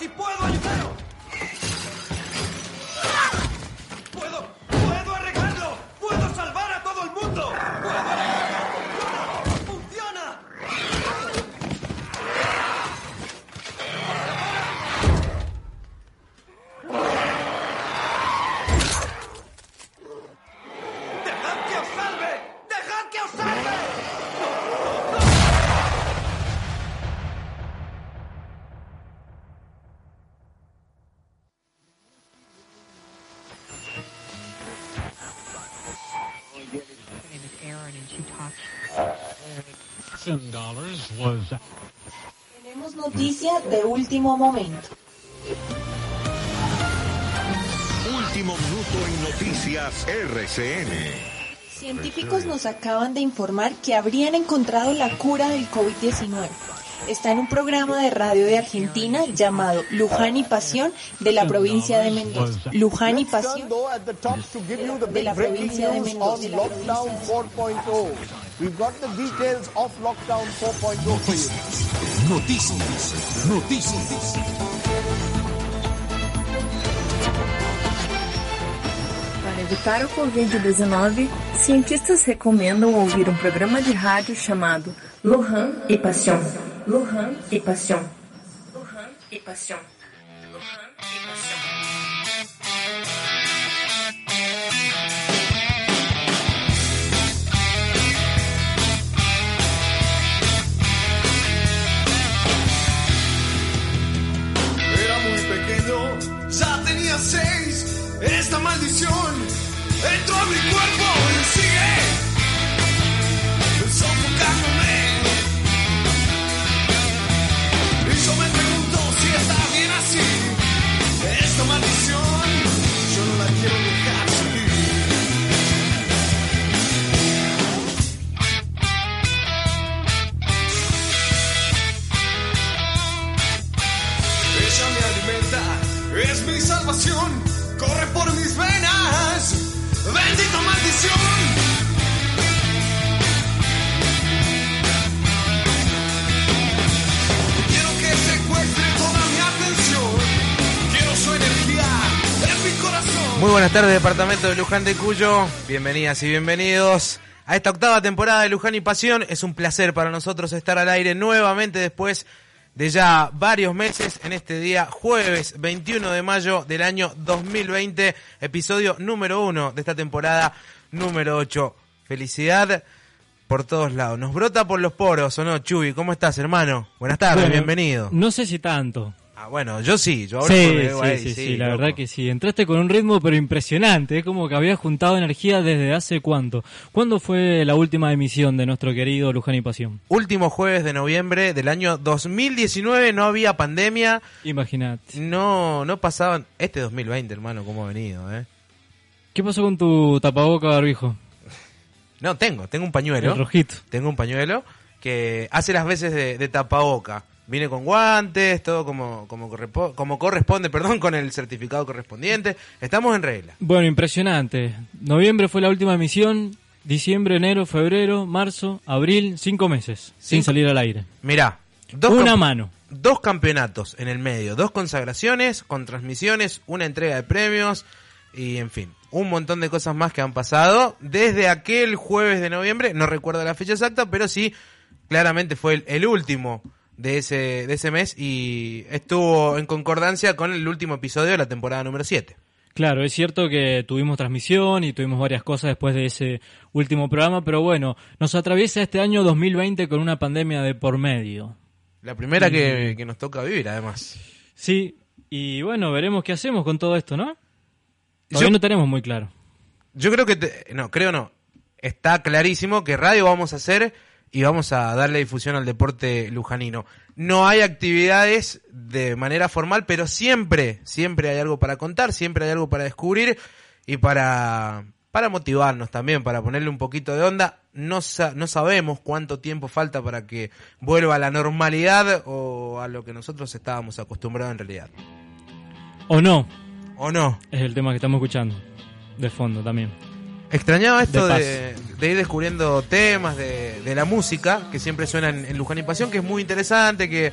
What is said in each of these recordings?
si puedo. Tenemos noticia de último momento. Último minuto en noticias RCN. Científicos nos acaban de informar que habrían encontrado la cura del COVID-19. Está en un programa de radio de Argentina llamado Luján y Pasión de la provincia de Mendoza. Luján y Pasión De la provincia de news Mendoza, on de la lockdown 4.0. We've got the details of lockdown 4.0 for you. Noticias, noticias. Para evitar o Covid-19, cientistas recomendam ouvir um programa de rádio chamado Lohan e Passion. Lohan e Passion. Lohan e Passion. Maldición. Entró a mi cuerpo y sigue de Luján de Cuyo. Bienvenidas y bienvenidos a esta octava temporada de Luján y Pasión. Es un placer para nosotros estar al aire nuevamente después de ya varios meses en este día, jueves 21 de mayo del año 2020, episodio número uno de esta temporada número 8. Felicidad por todos lados. Nos brota por los poros, ¿o no, Chuy? ¿Cómo estás, hermano? Buenas tardes, Bueno, bienvenido. No sé si tanto. Ah, bueno, yo sí, yo hablo Sí, sí, ahí, sí, sí, la loco. verdad que sí. Entraste con un ritmo pero impresionante, es como que habías juntado energía desde hace cuánto. ¿Cuándo fue la última emisión de nuestro querido Luján y Pasión? Último jueves de noviembre del año 2019 no había pandemia, Imagínate. no no pasaban este 2020, hermano, cómo ha venido, ¿eh? ¿Qué pasó con tu tapaboca barbijo? No, tengo, tengo un pañuelo. El rojito. Tengo un pañuelo que hace las veces de, de tapaboca. Viene con guantes, todo como como, corresponde, perdón, con el certificado correspondiente. Estamos en regla. Bueno, impresionante. Noviembre fue la última emisión, diciembre, enero, febrero, marzo, abril, cinco meses sin Cinco- salir al aire. Mirá, dos Una mano. dos campeonatos en el medio, dos consagraciones con transmisiones, una entrega de premios y en fin, un montón de cosas más que han pasado desde aquel jueves de noviembre, no recuerdo la fecha exacta, pero sí, claramente fue el, el último de ese, de ese mes y estuvo en concordancia con el último episodio de la temporada número 7. Claro, es cierto que tuvimos transmisión y tuvimos varias cosas después de ese último programa, pero bueno, nos atraviesa este año 2020 con una pandemia de por medio. La primera que, que nos toca vivir, además. Sí, y bueno, veremos qué hacemos con todo esto, ¿no? Todavía Yo- no tenemos muy claro. Yo creo que, te- no, creo no. Está clarísimo que radio vamos a hacer y vamos a darle difusión al deporte lujanino. No hay actividades de manera formal, pero siempre, siempre hay algo para contar, siempre hay algo para descubrir y para, para motivarnos también, para ponerle un poquito de onda. No, sa- no sabemos cuánto tiempo falta para que vuelva a la normalidad o a lo que nosotros estábamos acostumbrados en realidad. O no, ¿O no? es el tema que estamos escuchando. De fondo también. Extrañaba esto De de, de ir descubriendo temas de, de la música que siempre suena en, Luján y Pasión, que es muy interesante, que eh,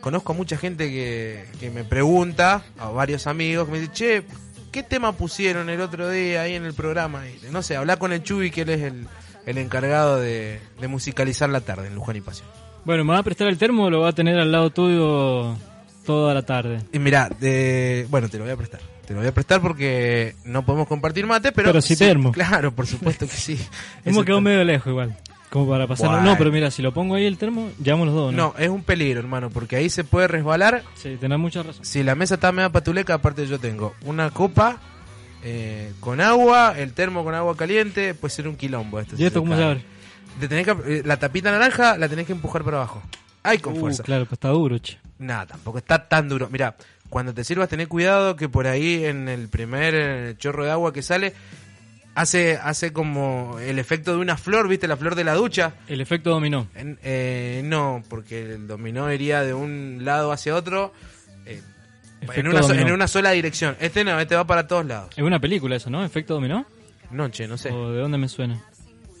conozco a mucha gente que, que me pregunta, a varios amigos, que me dicen, che, ¿qué tema pusieron el otro día ahí en el programa? Y, no sé, habla con el Chubi, que él es el, el encargado de, de musicalizar la tarde en Luján y Pasión. Bueno, ¿me va a prestar el termo o lo va a tener al lado tuyo toda la tarde? Y mira, de, bueno, te lo voy a prestar. Te lo voy a prestar porque no podemos compartir mate, pero... Pero sí termo. Claro, por supuesto que sí. Hemos quedado medio lejos igual. Como para. Bueno. No, pero mira, si lo pongo ahí el termo, llevamos los dos, ¿no? No, es un peligro, hermano, porque ahí se puede resbalar. Sí, tenés mucha razón. Si la mesa está media patuleca, aparte yo tengo una copa eh, con agua, el termo con agua caliente, puede ser un quilombo esto. ¿Y esto cómo se abre? Te tenés que, eh, la tapita naranja la tenés que empujar para abajo. Ay, con Uh, fuerza. claro, pues está duro, che. Nada, tampoco está tan duro. Mira, cuando te sirvas, tené cuidado que por ahí en el primer eh, chorro de agua que sale, hace, hace como el efecto de una flor, ¿viste? La flor de la ducha. El efecto dominó. En- eh, no, porque el dominó iría de un lado hacia otro eh, en, una, so- en una sola dirección. Este no, este va para todos lados. Es una película eso, ¿no? ¿Efecto dominó? No, che, no sé. ¿O de dónde me suena?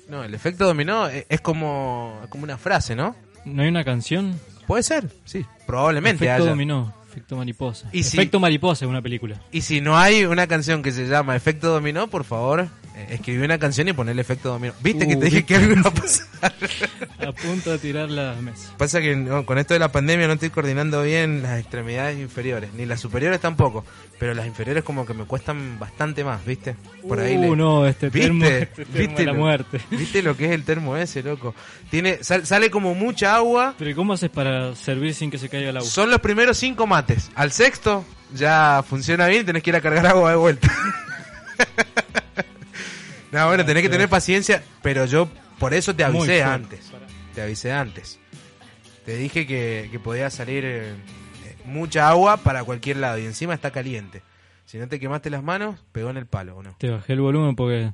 No, el efecto dominó es, es como, como una frase, ¿no? ¿No hay una canción? Puede ser, sí. Probablemente Efecto haya. dominó. Efecto mariposa. Y si- Efecto mariposa es una película. Y si no hay una canción que se llama Efecto Dominó, por favor, escribí una canción y ponerle Efecto Dominó. ¿Viste que Uh, te dije ¿viste? que algo iba a pasar? A punto de tirar la mesa. Pasa que no, con esto de la pandemia no estoy coordinando bien las extremidades inferiores, ni las superiores tampoco, pero las inferiores como que me cuestan bastante más, ¿viste? Por ahí Uh, le- no, este ¿Viste? termo, este termo ¿Viste de la lo- muerte. ¿Viste lo que es el termo ese, loco? Tiene sal- sale como mucha agua. Pero ¿y cómo haces para servir sin que se caiga el agua? Son los primeros cinco mates. Al sexto ya funciona bien y tenés que ir a cargar agua de vuelta. no, bueno, tenés que tener paciencia, pero yo por eso te avisé antes. Te avisé antes. Te dije que, que podía salir eh, mucha agua para cualquier lado y encima está caliente. Si no te quemaste las manos, pegó en el palo, ¿o no? Te bajé el volumen porque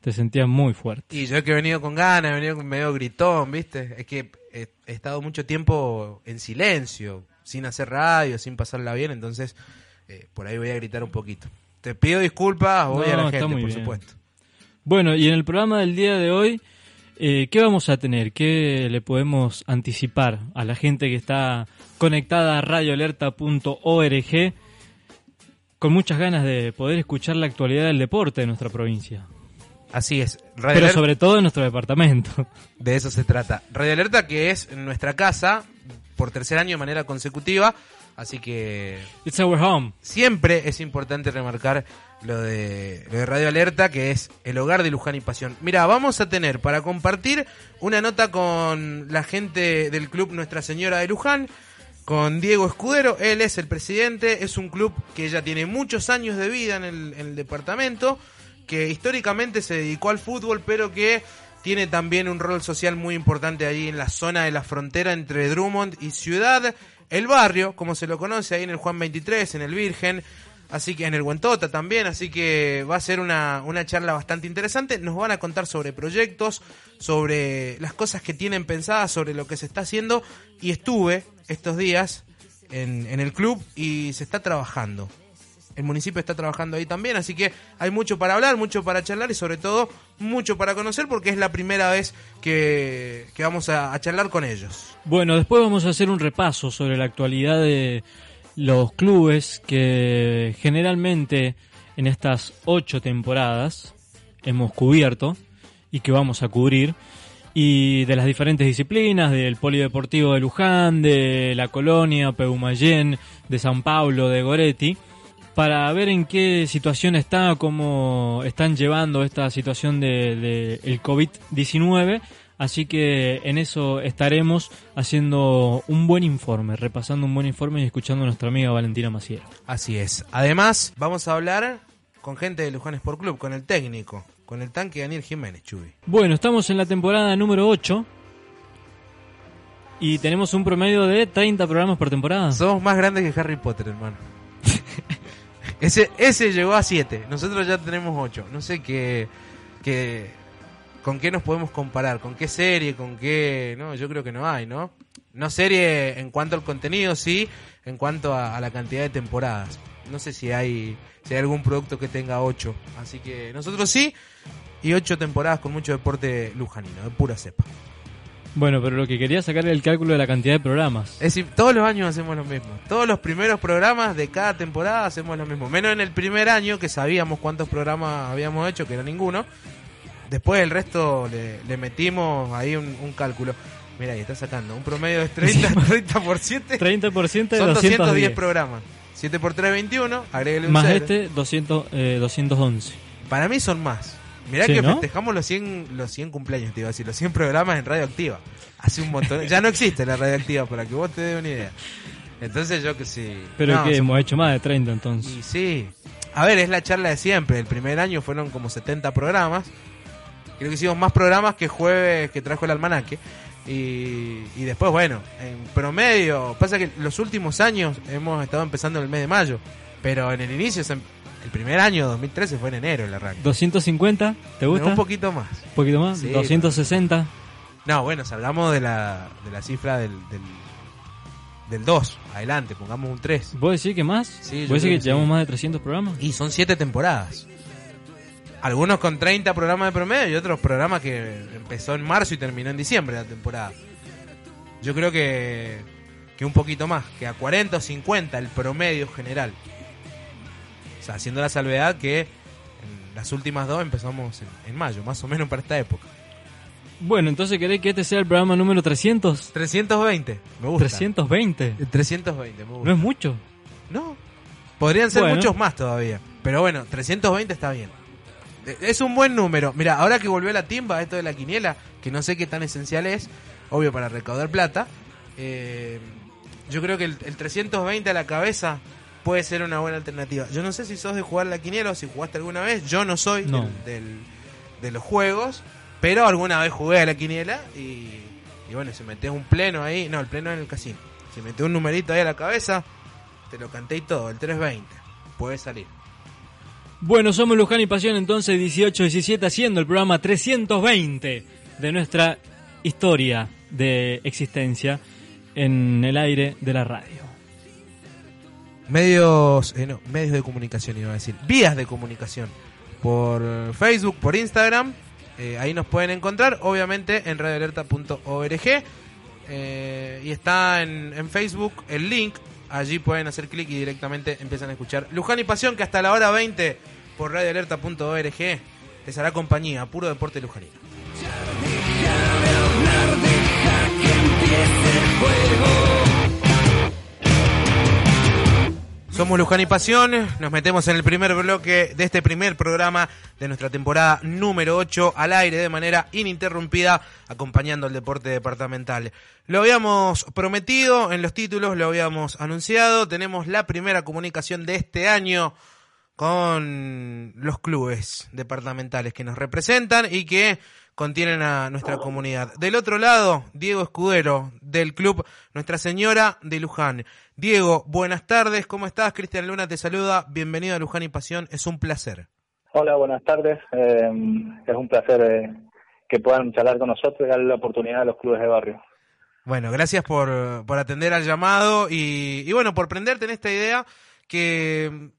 te sentías muy fuerte. Y yo que he venido con ganas, he venido medio gritón, ¿viste? Es que he, he estado mucho tiempo en silencio, sin hacer radio, sin pasarla bien, entonces eh, por ahí voy a gritar un poquito. Te pido disculpas, voy a la gente, por bien. supuesto. Bueno, y en el programa del día de hoy, eh, ¿qué vamos a tener? ¿Qué le podemos anticipar a la gente que está conectada a radioalerta.org con muchas ganas de poder escuchar la actualidad del deporte de nuestra provincia? Así es. Radio Pero Alerta- sobre todo en nuestro departamento. De eso se trata. Radio Alerta, que es en nuestra casa por tercer año de manera consecutiva, así que It's our home. siempre es importante remarcar lo de, lo de Radio Alerta, que es el hogar de Luján y Pasión. Mira, vamos a tener para compartir una nota con la gente del club Nuestra Señora de Luján, con Diego Escudero. Él es el presidente, es un club que ya tiene muchos años de vida en el, en el departamento, que históricamente se dedicó al fútbol, pero que tiene también un rol social muy importante ahí en la zona de la frontera entre Drummond y Ciudad. El barrio, como se lo conoce ahí en el Juan 23, en el Virgen, así que en el Guantota también, así que va a ser una, una charla bastante interesante. Nos van a contar sobre proyectos, sobre las cosas que tienen pensadas, sobre lo que se está haciendo. Y estuve estos días en el club y se está trabajando. El municipio está trabajando ahí también, así que hay mucho para hablar, mucho para charlar y sobre todo mucho para conocer porque es la primera vez que, vamos a, a charlar con ellos. Bueno, después vamos a hacer un repaso sobre la actualidad de los clubes que generalmente en estas ocho temporadas hemos cubierto y que vamos a cubrir y de las diferentes disciplinas del polideportivo de Luján, de la colonia, Peumayén, de San Pablo, de Goretti para ver en qué situación está, cómo están llevando esta situación de, de el COVID-19. Así que en eso estaremos haciendo un buen informe, repasando un buen informe y escuchando a nuestra amiga Valentina Maciero. Así es. Además, vamos a hablar con gente de Luján Sport Club, con el técnico, con el tanque Daniel Jiménez, Chubi. Bueno, estamos en la temporada número 8 y tenemos un promedio de 30 programas por temporada. Somos más grandes que Harry Potter, hermano. Ese, ese llegó a 7, nosotros ya tenemos 8. No sé qué, qué, con qué nos podemos comparar, con qué serie, con qué... No, yo creo que no hay, ¿no? No serie en cuanto al contenido, sí, en cuanto a, la cantidad de temporadas. No sé si hay, si hay algún producto que tenga 8. Así que nosotros sí, y 8 temporadas con mucho deporte lujanino, de pura cepa. Bueno, pero lo que quería sacar era el cálculo de la cantidad de programas. Es decir, todos los años hacemos lo mismo. Todos los primeros programas de cada temporada hacemos lo mismo. Menos en el primer año, que sabíamos cuántos programas habíamos hecho, que era ninguno. Después el resto le, le metimos ahí un, un cálculo. Mira, ahí está sacando un promedio de 30, 30 por 7. 30% de Son 210 210. programas. 7 por 3, 21. Agréguele un Más cero. este, 200, eh, 211. Para mí son más. Mirá Sí, que ¿no? festejamos los 100, los 100 cumpleaños, te iba a decir, los 100 programas en Radioactiva. Hace un montón. ya no existe la Radioactiva, para que vos te des una idea. Entonces yo que sí. Pero No, que hemos hecho más de 30 entonces. Y sí. A ver, es la charla de siempre. El primer año fueron como 70 programas. Creo que hicimos más programas que jueves que trajo el almanaque. Y, y después, bueno, en promedio, pasa que los últimos años hemos estado empezando en el mes de mayo. Pero en el inicio, se- el primer año, 2013, fue en enero el arranque. 250, ¿te gusta? Un poquito más. Un poquito más. Sí, 260. No, bueno, si hablamos de la, de la cifra del, del, del 2, adelante, pongamos un 3. ¿Vos decís que más? Sí, ¿Vos decís que, que sí. llevamos más de 300 programas? Y son 7 temporadas. Algunos con 30 programas de promedio y otros programas que empezó en marzo y terminó en diciembre la temporada. Yo creo que, que un poquito más, que a 40 o 50 el promedio general. O sea, haciendo la salvedad que en las últimas dos empezamos en, en mayo, más o menos para esta época. Bueno, entonces querés que este sea el programa número 300. 320, me gusta. 320. 320, me gusta. No es mucho. No. Podrían ser Bueno. muchos más todavía. Pero bueno, 320 está bien. Eh, Es un buen número. Mira, ahora que volvió la timba, esto de la quiniela, que no sé qué tan esencial es, obvio para recaudar plata, eh, yo creo que el, el 320 a la cabeza puede ser una buena alternativa. Yo no sé si sos de jugar la quiniela o si jugaste alguna vez. Yo no soy No. del- del- de los juegos, pero alguna vez jugué a la quiniela y, y bueno, si metes un pleno ahí, no, el pleno en el casino. Si metes un numerito ahí a la cabeza, te lo canté y todo, el 320. Puede salir. Bueno, somos Luján y Pasión entonces 18-17 haciendo el programa 320 de nuestra historia de existencia en el aire de la radio. Medios, eh, no, medios de comunicación iba a decir, vías de comunicación. Por Facebook, por Instagram, eh, ahí nos pueden encontrar, obviamente en radioalerta.org. eh, y está en, Facebook el link, allí pueden hacer clic y directamente empiezan a escuchar Luján y Pasión, que hasta la hora 20 por radioalerta.org les hará compañía, puro deporte lujanino. Somos Luján y Pasión, nos metemos en el primer bloque de este primer programa de nuestra temporada número 8 al aire de manera ininterrumpida, acompañando el deporte departamental. Lo habíamos prometido en los títulos, lo habíamos anunciado, tenemos la primera comunicación de este año con los clubes departamentales que nos representan y que contienen a nuestra comunidad. Del otro lado, Diego Escudero, del club Nuestra Señora de Luján. Diego, buenas tardes, ¿cómo estás? Cristian Luna te saluda, bienvenido a Luján y Pasión, es un placer. Hola, buenas tardes. Eh, es un placer eh, que puedan charlar con nosotros y darle la oportunidad a los clubes de barrio. Bueno, gracias por, por atender al llamado y, y bueno, por prenderte en esta idea que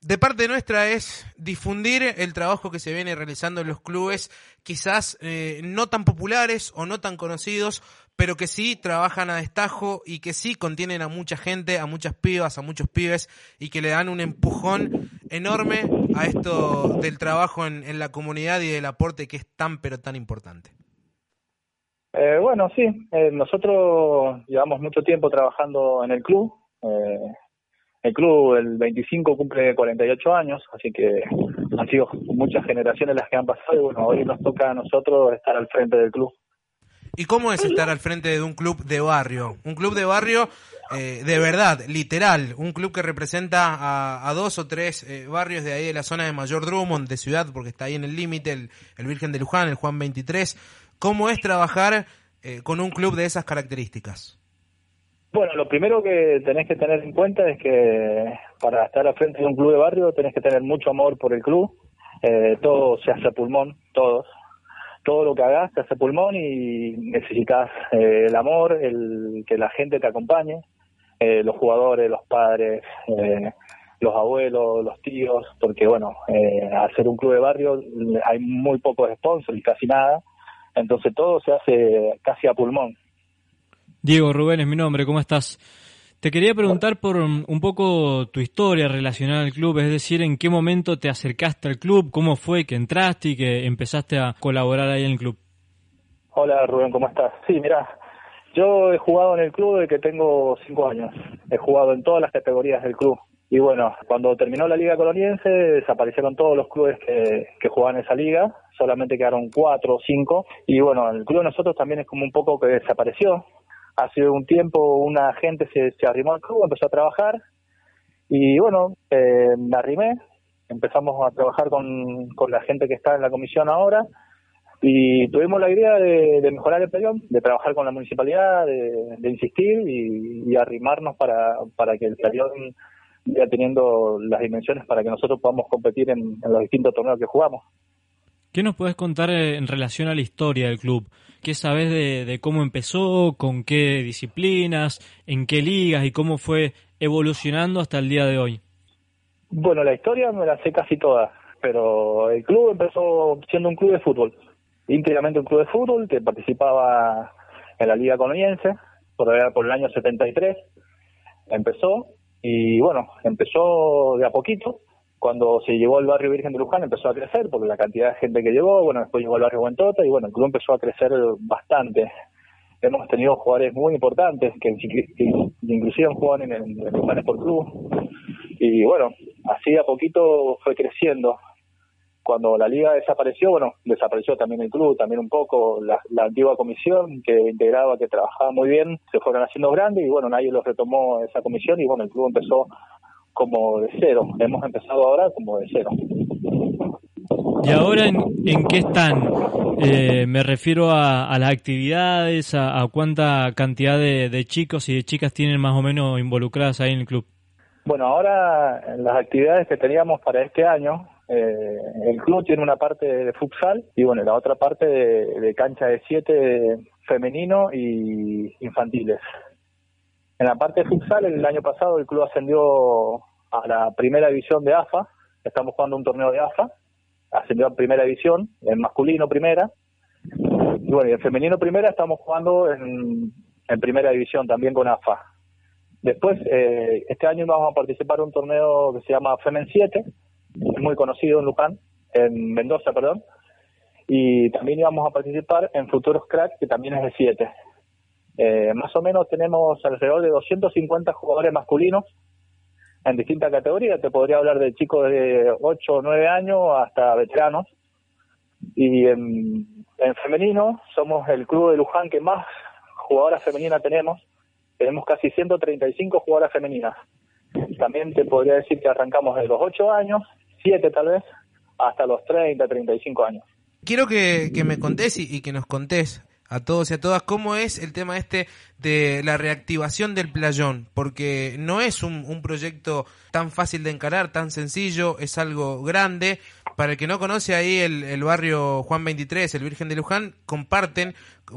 de parte nuestra es difundir el trabajo que se viene realizando en los clubes, quizás eh, no tan populares o no tan conocidos, pero que sí trabajan a destajo y que sí contienen a mucha gente, a muchas pibas, a muchos pibes y que le dan un empujón enorme a esto del trabajo en, la comunidad y del aporte que es tan pero tan importante. Eh, bueno, sí, eh, nosotros llevamos mucho tiempo trabajando en el club. Eh, el club el 25 cumple 48 años, así que han sido muchas generaciones las que han pasado y bueno, hoy nos toca a nosotros estar al frente del club. ¿Y cómo es estar al frente de un club de barrio? Un club de barrio eh, de verdad, literal, un club que representa a, dos o tres eh, barrios de ahí de la zona de Mayor Drummond, de ciudad, porque está ahí en el límite, el, el Virgen de Luján, el Juan 23. ¿Cómo es trabajar eh, con un club de esas características? Bueno, lo primero que tenés que tener en cuenta es que para estar al frente de un club de barrio tenés que tener mucho amor por el club. Eh, todo se hace a pulmón, todos. Todo lo que hagas se hace pulmón y necesitas eh, el amor, el que la gente te acompañe, eh, los jugadores, los padres, eh, los abuelos, los tíos, porque bueno, eh, al ser un club de barrio hay muy pocos sponsors y casi nada. Entonces todo se hace casi a pulmón. Diego Rubén es mi nombre, ¿cómo estás? Te quería preguntar por un poco tu historia relacionada al club, es decir, en qué momento te acercaste al club, cómo fue que entraste y que empezaste a colaborar ahí en el club. Hola Rubén, ¿cómo estás? Sí, mira, yo he jugado en el club desde que tengo cinco años. He jugado en todas las categorías del club. Y bueno, cuando terminó la liga coloniense desaparecieron todos los clubes que, que jugaban esa liga, solamente quedaron cuatro o cinco. Y bueno, el club de nosotros también es como un poco que desapareció. Hace un tiempo una gente se, se arrimó al club, empezó a trabajar y bueno, eh, me arrimé, empezamos a trabajar con, con la gente que está en la comisión ahora y tuvimos la idea de, mejorar el playón, de trabajar con la municipalidad, de, de insistir y, y arrimarnos para, para que el playón vaya teniendo las dimensiones para que nosotros podamos competir en, en los distintos torneos que jugamos. ¿Qué nos puedes contar eh, en relación a la historia del club? ¿Qué sabes de, cómo empezó, con qué disciplinas, en qué ligas y cómo fue evolucionando hasta el día de hoy? Bueno, la historia me la sé casi toda, pero el club empezó siendo un club de fútbol, íntegramente un club de fútbol que participaba en la Liga Coloniense, por, allá por el año 73, empezó, y bueno, empezó de a poquito, cuando se llegó al barrio Virgen de Luján empezó a crecer, porque la cantidad de gente que llegó, bueno, después llegó al barrio Buentota, y bueno, el club empezó a crecer bastante. Hemos tenido jugadores muy importantes que, que inclusive juegan en el, en Sport Club, y bueno, así a poquito fue creciendo. Cuando la liga desapareció, bueno, desapareció también el club, también un poco la, la antigua comisión que integraba, que trabajaba muy bien, se fueron haciendo grandes y bueno, nadie los retomó esa comisión y bueno, el club empezó como de cero. Hemos empezado ahora como de cero. ¿Y ahora en, en qué están? Eh, me refiero a, a las actividades, a, a cuánta cantidad de, de chicos y de chicas tienen más o menos involucradas ahí en el club. Bueno, ahora las actividades que teníamos para este año, eh, el club tiene una parte de futsal y bueno, la otra parte de, de cancha de siete femenino y infantiles. En la parte de futsal, el año pasado el club ascendió a la primera división de AFA, estamos jugando un torneo de AFA, ascendió a primera división, en masculino primera, y bueno, y en femenino primera estamos jugando en, en primera división también con AFA. Después, eh, este año vamos a participar en un torneo que se llama Femen 7, es muy conocido en Luján, en Mendoza, perdón, y también íbamos a participar en Futuros Crack, que también es de 7. Eh, más o menos tenemos alrededor de 250 jugadores masculinos en distintas categorías. Te podría hablar de chicos de 8 o 9 años hasta veteranos. Y en, en femenino somos el club de Luján que más jugadoras femeninas tenemos. Tenemos casi 135 jugadoras femeninas. También te podría decir que arrancamos de los 8 años, 7 tal vez, hasta los 30, 35 años. Quiero que, me contés y, y que nos contés a todos y a todas cómo es el tema este de la reactivación del playón, porque no es un, un, proyecto tan fácil de encarar, tan sencillo, es algo grande. Para el que no conoce ahí el, el barrio Juan 23, el Virgen de Luján, comparten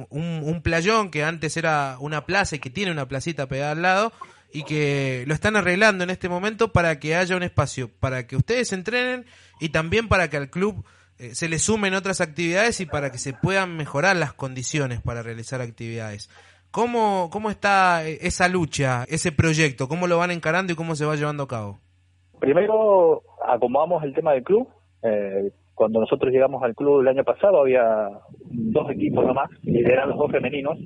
un, un playón que antes era una plaza y que tiene una placita pegada al lado y que lo están arreglando en este momento para que haya un espacio para que ustedes entrenen y también para que al club eh, se le sumen otras actividades y para que se puedan mejorar las condiciones para realizar actividades. ¿Cómo, ¿Cómo está esa lucha, ese proyecto? ¿Cómo lo van encarando y cómo se va llevando a cabo? Primero acomodamos el tema del club. Eh, cuando nosotros llegamos al club el año pasado había dos equipos nomás, y eran los dos femeninos.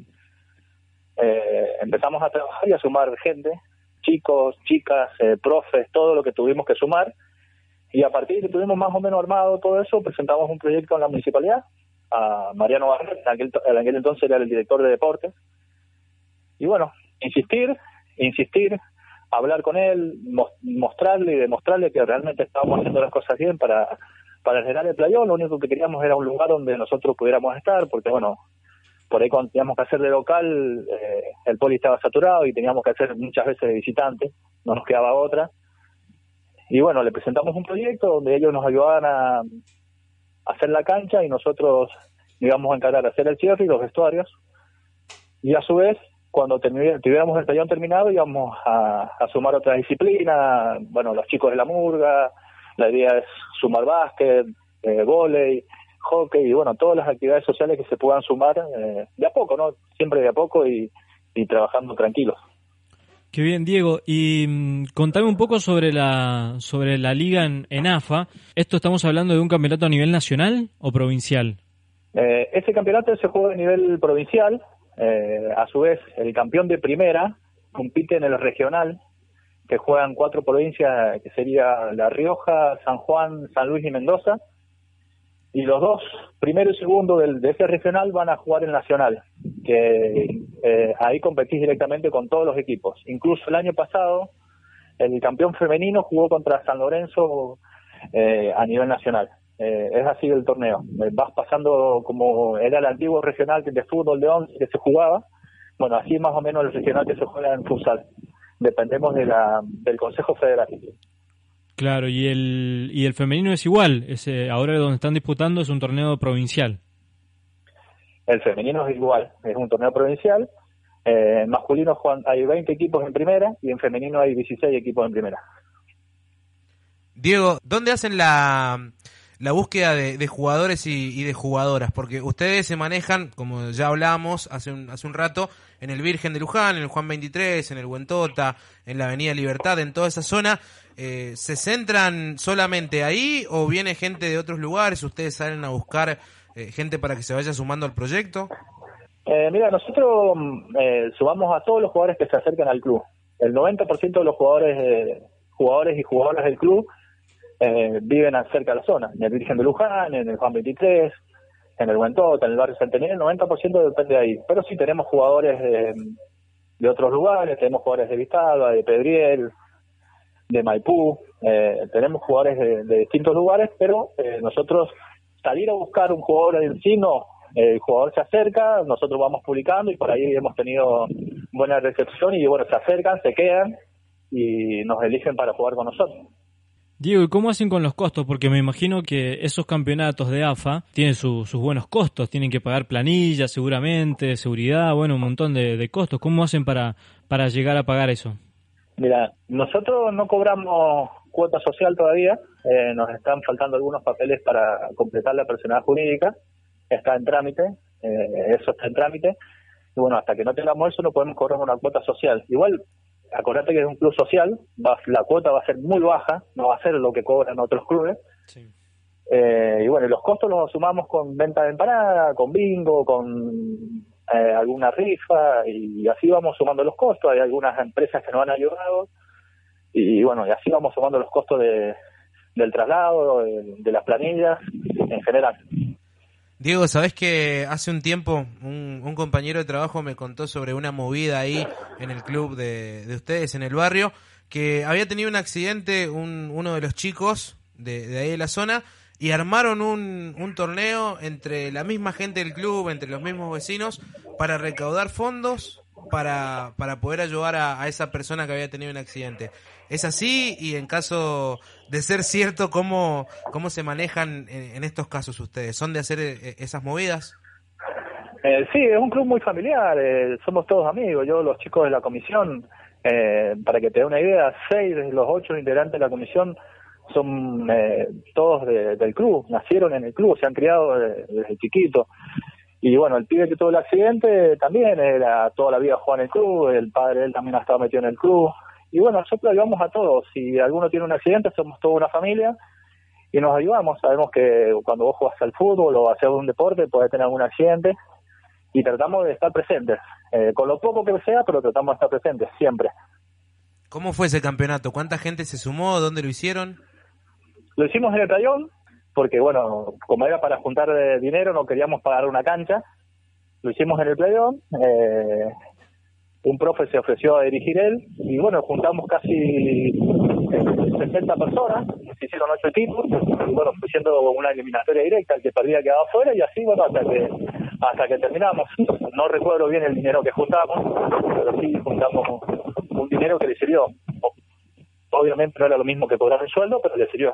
Eh, empezamos a trabajar y a sumar gente, chicos, chicas, eh, profes, todo lo que tuvimos que sumar y a partir de que tuvimos más o menos armado todo eso, presentamos un proyecto en la municipalidad a Mariano Barret, en aquel, aquel entonces era el director de deportes. Y bueno, insistir, insistir, hablar con él, mostrarle y demostrarle que realmente estábamos haciendo las cosas bien para, para generar el playón. Lo único que queríamos era un lugar donde nosotros pudiéramos estar, porque bueno, por ahí cuando teníamos que hacer de local, eh, el poli estaba saturado y teníamos que hacer muchas veces de visitante, no nos quedaba otra y bueno, le presentamos un proyecto donde ellos nos ayudaban a, hacer la cancha y nosotros íbamos a encargar de hacer el cierre y los vestuarios. Y a su vez, cuando tuviéramos el tallón terminado, íbamos a, sumar otra disciplina, bueno, los chicos de la murga, la idea es sumar básquet, eh, volei, hockey y bueno, todas las actividades sociales que se puedan sumar eh, de a poco, ¿no? Siempre de a poco y, y trabajando tranquilos. Qué bien, Diego. Y mm, contame un poco sobre la sobre la liga en, AFA. ¿Esto estamos hablando de un campeonato a nivel nacional o provincial? Eh, ese campeonato se juega a nivel provincial. Eh, a su vez, el campeón de primera compite en el regional, que juegan cuatro provincias, que sería La Rioja, San Juan, San Luis y Mendoza. Y los dos, primero y segundo del, de ese regional, van a jugar en nacional, que eh, ahí competís directamente con todos los equipos. Incluso el año pasado, el campeón femenino jugó contra San Lorenzo eh, a nivel nacional. Eh, es así el torneo. Eh, Vas pasando como era el antiguo regional de fútbol de 11 que se jugaba. Bueno, así más o menos el regional que se juega en futsal. Dependemos de la, del Consejo Federal. Claro, y el, y el femenino es igual. Ese, ahora donde están disputando es un torneo provincial. El femenino es igual, es un torneo provincial. Eh, en masculino hay 20 equipos en primera y en femenino hay 16 equipos en primera. Diego, ¿dónde hacen la, la búsqueda de, de jugadores y, y de jugadoras? Porque ustedes se manejan, como ya hablamos hace un, hace un rato, en el Virgen de Luján, en el Juan 23, en el Huentota, en la Avenida Libertad, en toda esa zona. Eh, ¿Se centran solamente ahí o viene gente de otros lugares? ¿Ustedes salen a buscar eh, gente para que se vaya sumando al proyecto? Eh, mira, nosotros mm, eh, sumamos a todos los jugadores que se acercan al club. El 90% de los jugadores eh, jugadores y jugadoras del club viven cerca de la zona, en el Virgen de Luján, en el Juan 23, en el Huentota, en el barrio Centenario, el 90% depende de ahí. Pero sí tenemos jugadores eh, de otros lugares, tenemos jugadores de Vistalba, de Pedriel, de Maipú, eh, tenemos jugadores de, distintos lugares, pero eh, nosotros salir a buscar un jugador en sí no, el jugador se acerca, nosotros vamos publicando y por ahí hemos tenido buena recepción y bueno, se acercan, se quedan y nos eligen para jugar con nosotros. Diego, ¿y cómo hacen con los costos? Porque me imagino que esos campeonatos de AFA tienen su- sus buenos costos, tienen que pagar planillas seguramente, seguridad, bueno, un montón de, de costos. ¿Cómo hacen para, para llegar a pagar eso? Mira, nosotros no cobramos cuota social todavía, eh, nos están faltando algunos papeles para completar la personalidad jurídica, está en trámite, eh, eso está en trámite, y bueno, hasta que no tengamos eso no podemos cobrar una cuota social. Igual, acordate que es un club social, va- la cuota va a ser muy baja, no va a ser lo que cobran otros clubes, eh, y bueno, los costos los sumamos con venta de empanada, con bingo, con eh, alguna rifa y así vamos sumando los costos. Hay algunas empresas que nos han ayudado y bueno, y así vamos sumando los costos de, del traslado, de, las planillas en general. Diego, ¿sabés que hace un tiempo un, un compañero de trabajo me contó sobre una movida ahí en el club de, de ustedes, en el barrio, que había tenido un accidente un, uno de los chicos de, de ahí de la zona y armaron un, un torneo entre la misma gente del club, entre los mismos vecinos, para recaudar fondos para, para poder ayudar a, a esa persona que había tenido un accidente. ¿Es así? Y en caso de ser cierto, ¿cómo, cómo se manejan en, estos casos ustedes? ¿Son de hacer eh, esas movidas? Eh, sí, es un club muy familiar, eh, somos todos amigos, yo los chicos de la comisión, eh, para que te dé una idea, seis de los ocho integrantes de la comisión son eh, todos de- del club, nacieron en el club, se han criado de- desde chiquito. Y bueno, el pibe que tuvo el accidente también era toda la vida jugaba en el club, el padre de él también ha estado metido en el club. Y bueno, nosotros ayudamos a todos. Si alguno tiene un accidente, somos toda una familia y nos ayudamos. Sabemos que cuando vos jugás al fútbol o haces algún deporte, podés tener algún accidente y tratamos de estar presentes, eh, con lo poco que sea, pero tratamos de estar presentes siempre. ¿Cómo fue ese campeonato? ¿Cuánta gente se sumó? ¿Dónde lo hicieron? Lo hicimos en el playón, porque bueno, como era para juntar eh, dinero, no queríamos pagar una cancha. Lo hicimos en el playón. eh, un profe se ofreció a dirigir él y bueno, juntamos casi eh, 60 personas, se hicieron ocho equipos y bueno, fue siendo una eliminatoria directa, el que perdía quedaba afuera y así bueno, hasta que hasta que terminamos. No recuerdo bien el dinero que juntamos, pero sí juntamos un dinero que le sirvió. Obviamente no era lo mismo que cobrar el sueldo, pero le sirvió.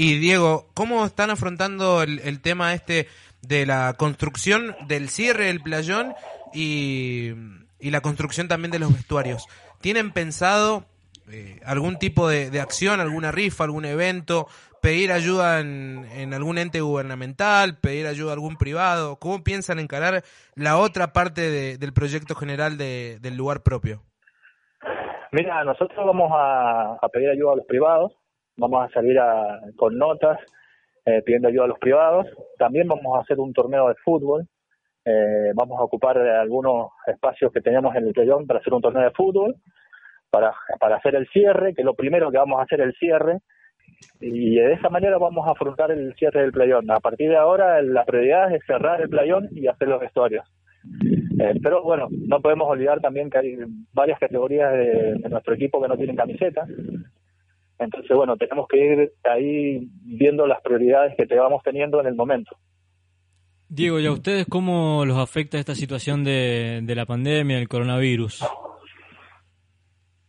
Y Diego, ¿cómo están afrontando el, tema este de la construcción del cierre del playón y, y la construcción también de los vestuarios? ¿Tienen pensado eh, algún tipo de, acción, alguna rifa, algún evento pedir ayuda en, algún ente gubernamental, pedir ayuda a algún privado? ¿Cómo piensan encarar la otra parte de- del proyecto general de- del lugar propio? Mira, nosotros vamos a pedir ayuda a los privados, vamos a salir a- con notas eh, pidiendo ayuda a los privados. También vamos a hacer un torneo de fútbol. Eh, vamos a ocupar algunos espacios que tenemos en el playón para hacer un torneo de fútbol, para, para hacer el cierre, que lo primero que vamos a hacer es el cierre. Y de esa manera vamos a afrontar el cierre del playón. A partir de ahora, la prioridad es cerrar el playón y hacer los vestuarios. Eh, pero bueno, no podemos olvidar también que hay varias categorías de, de nuestro equipo que no tienen camiseta. Entonces, bueno, tenemos que ir ahí viendo las prioridades que te vamos teniendo en el momento. Diego, ¿y a ustedes cómo los afecta esta situación de, de la pandemia, del coronavirus?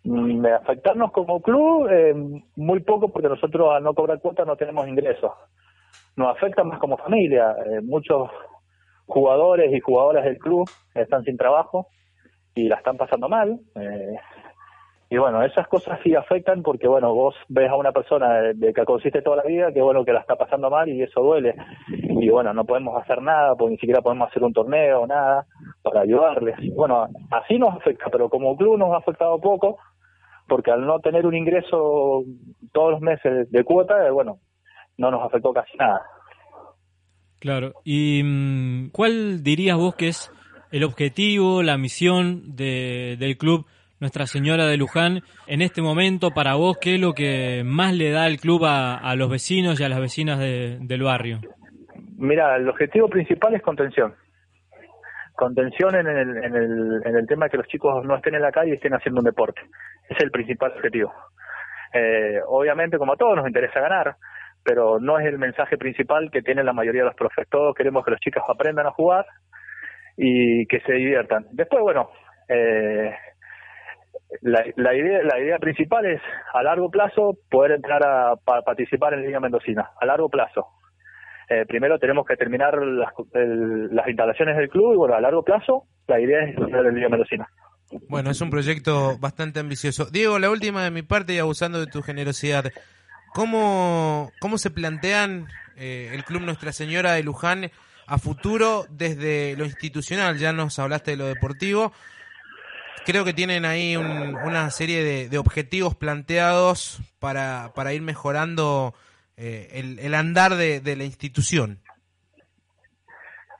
Mm, De afectarnos como club, eh, muy poco porque nosotros al no cobrar cuotas no tenemos ingresos. Nos afecta más como familia. eh, muchos jugadores y jugadoras del club están sin trabajo y la están pasando mal. eh, y bueno, esas cosas sí afectan porque, bueno, vos ves a una persona de, que consiste toda la vida que, bueno, que la está pasando mal y eso duele. Y bueno, no podemos hacer nada, porque ni siquiera podemos hacer un torneo, nada, para ayudarles. Bueno, así nos afecta, pero como club nos ha afectado poco porque al no tener un ingreso todos los meses de cuota, eh, bueno, no nos afectó casi nada. Claro. ¿Y mm, cuál dirías vos que es el objetivo, la misión de- del club Nuestra Señora de Luján en este momento para vos? ¿Qué es lo que más le da el club a, los vecinos y a las vecinas de- del barrio? Mira, el objetivo principal es contención. Contención en el, en, el, en el tema de que los chicos no estén en la calle y estén haciendo un deporte. Es el principal objetivo. Eh, obviamente, como a todos nos interesa ganar, pero no es el mensaje principal que tienen la mayoría de los profes. Todos queremos que los chicos aprendan a jugar y que se diviertan. Después, bueno, eh, la, idea la idea principal es a largo plazo poder entrar a pa- participar en Liga Mendocina. A largo plazo. Eh, primero tenemos que terminar las, el- las instalaciones del club y bueno, a largo plazo la idea es entrar en Liga Mendocina. Bueno, es un proyecto bastante ambicioso. Diego, la última de mi parte y abusando de tu generosidad. ¿Cómo, cómo se plantean eh, el Club Nuestra Señora de Luján a futuro desde lo institucional? Ya nos hablaste de lo deportivo. Creo que tienen ahí un- una serie de, objetivos planteados para, para ir mejorando eh, el, andar de, de la institución.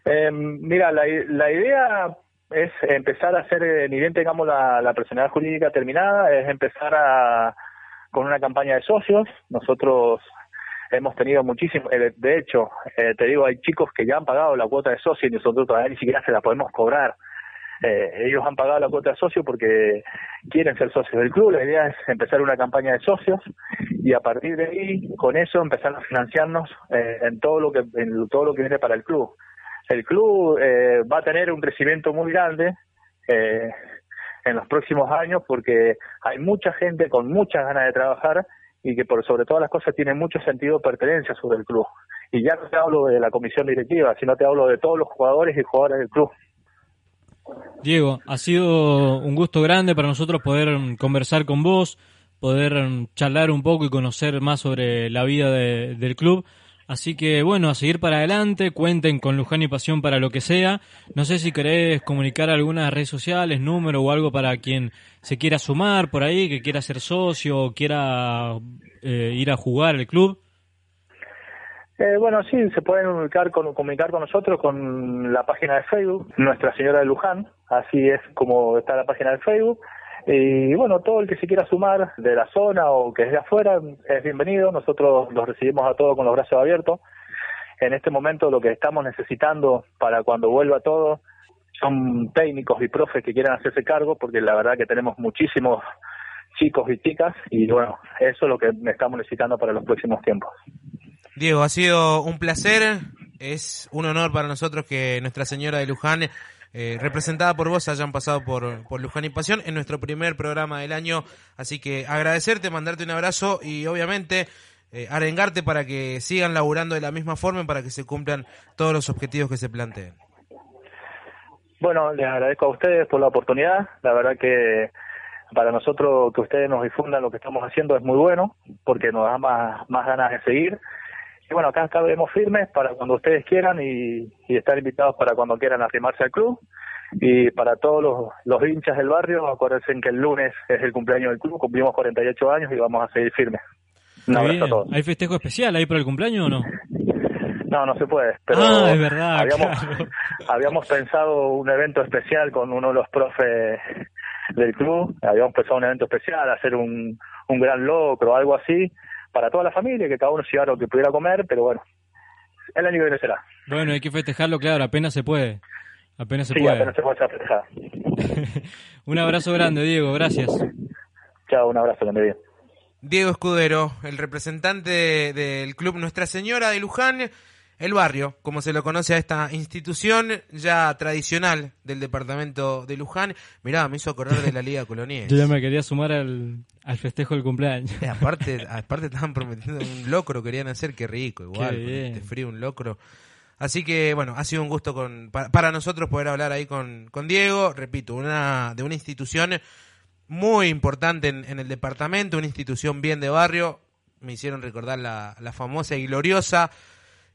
Eh, mira, la, la idea es empezar a hacer, eh, ni bien tengamos la, la personalidad jurídica terminada, es empezar a, con una campaña de socios. Nosotros hemos tenido muchísimo, eh, de hecho, eh, te digo, hay chicos que ya han pagado la cuota de socio y nosotros todavía ni siquiera se la podemos cobrar. Eh, ellos han pagado la cuota de socio porque quieren ser socios del club. La idea es empezar una campaña de socios y a partir de ahí, con eso, empezar a financiarnos eh, en todo lo que en todo lo que viene para el club. El club eh, va a tener un crecimiento muy grande eh, en los próximos años porque hay mucha gente con muchas ganas de trabajar y que por sobre todas las cosas tiene mucho sentido de pertenencia sobre el club. Y ya no te hablo de la comisión directiva, sino te hablo de todos los jugadores y jugadoras del club. Diego, ha sido un gusto grande para nosotros poder conversar con vos, poder charlar un poco y conocer más sobre la vida de- del club. Así que bueno, a seguir para adelante, cuenten con Luján y Pasión para lo que sea. No sé si querés comunicar algunas redes sociales, número o algo para quien se quiera sumar por ahí, que quiera ser socio o quiera eh, ir a jugar al club. Eh, bueno, sí, se pueden comunicar con, comunicar con nosotros con la página de Facebook, Nuestra Señora de Luján, así es como está la página de Facebook. Y bueno, todo el que se quiera sumar de la zona o que es de afuera es bienvenido. Nosotros los recibimos a todos con los brazos abiertos. En este momento lo que estamos necesitando para cuando vuelva todo son técnicos y profes que quieran hacerse cargo, porque la verdad que tenemos muchísimos chicos y chicas y bueno, eso es lo que estamos necesitando para los próximos tiempos. Diego, ha sido un placer. Es un honor para nosotros que Nuestra Señora de Luján, eh, representada por vos, hayan pasado por, por Luján y Pasión en nuestro primer programa del año. Así que agradecerte, mandarte un abrazo y obviamente eh, arengarte para que sigan laburando de la misma forma y para que se cumplan todos los objetivos que se planteen. Bueno, les agradezco a ustedes por la oportunidad. La verdad que Para nosotros que ustedes nos difundan lo que estamos haciendo es muy bueno, porque nos da más, más ganas de seguir. Y bueno, acá estaremos firmes para cuando ustedes quieran y, y estar invitados para cuando quieran arrimarse al club. Y para todos los, los hinchas del barrio, acuérdense que el lunes es el cumpleaños del club, cumplimos 48 años y vamos a seguir firmes. Un abrazo a todos. ¿Hay festejo especial ahí por el cumpleaños o no? No, no se puede. Pero Ah, es verdad, Habíamos, claro. habíamos pensado un evento especial con uno de los profes del club. Habíamos pensado un evento especial, hacer un, un gran locro algo así para toda la familia, que cada uno se llevara lo que pudiera comer, pero bueno, el año que viene será. Bueno, hay que festejarlo, claro, apenas se puede. Apenas se sí, puede. apenas se puede festejar. Un abrazo grande, Diego, gracias. Chao, un abrazo, que ande bien. Diego Escudero, el representante de- del club Nuestra Señora de Luján, el barrio, como se lo conoce a esta institución ya tradicional del departamento de Luján. Mirá, me hizo acordar de la Liga Colonial. Yo ya me quería sumar al, al festejo del cumpleaños. Eh, aparte, aparte estaban prometiendo un locro, querían hacer, qué rico, igual, Qué bien. este frío, un locro. Así que, bueno, ha sido un gusto con, pa- para, nosotros poder hablar ahí con, con Diego, repito, una, de una institución muy importante en, en el departamento, una institución bien de barrio, me hicieron recordar la, la famosa y gloriosa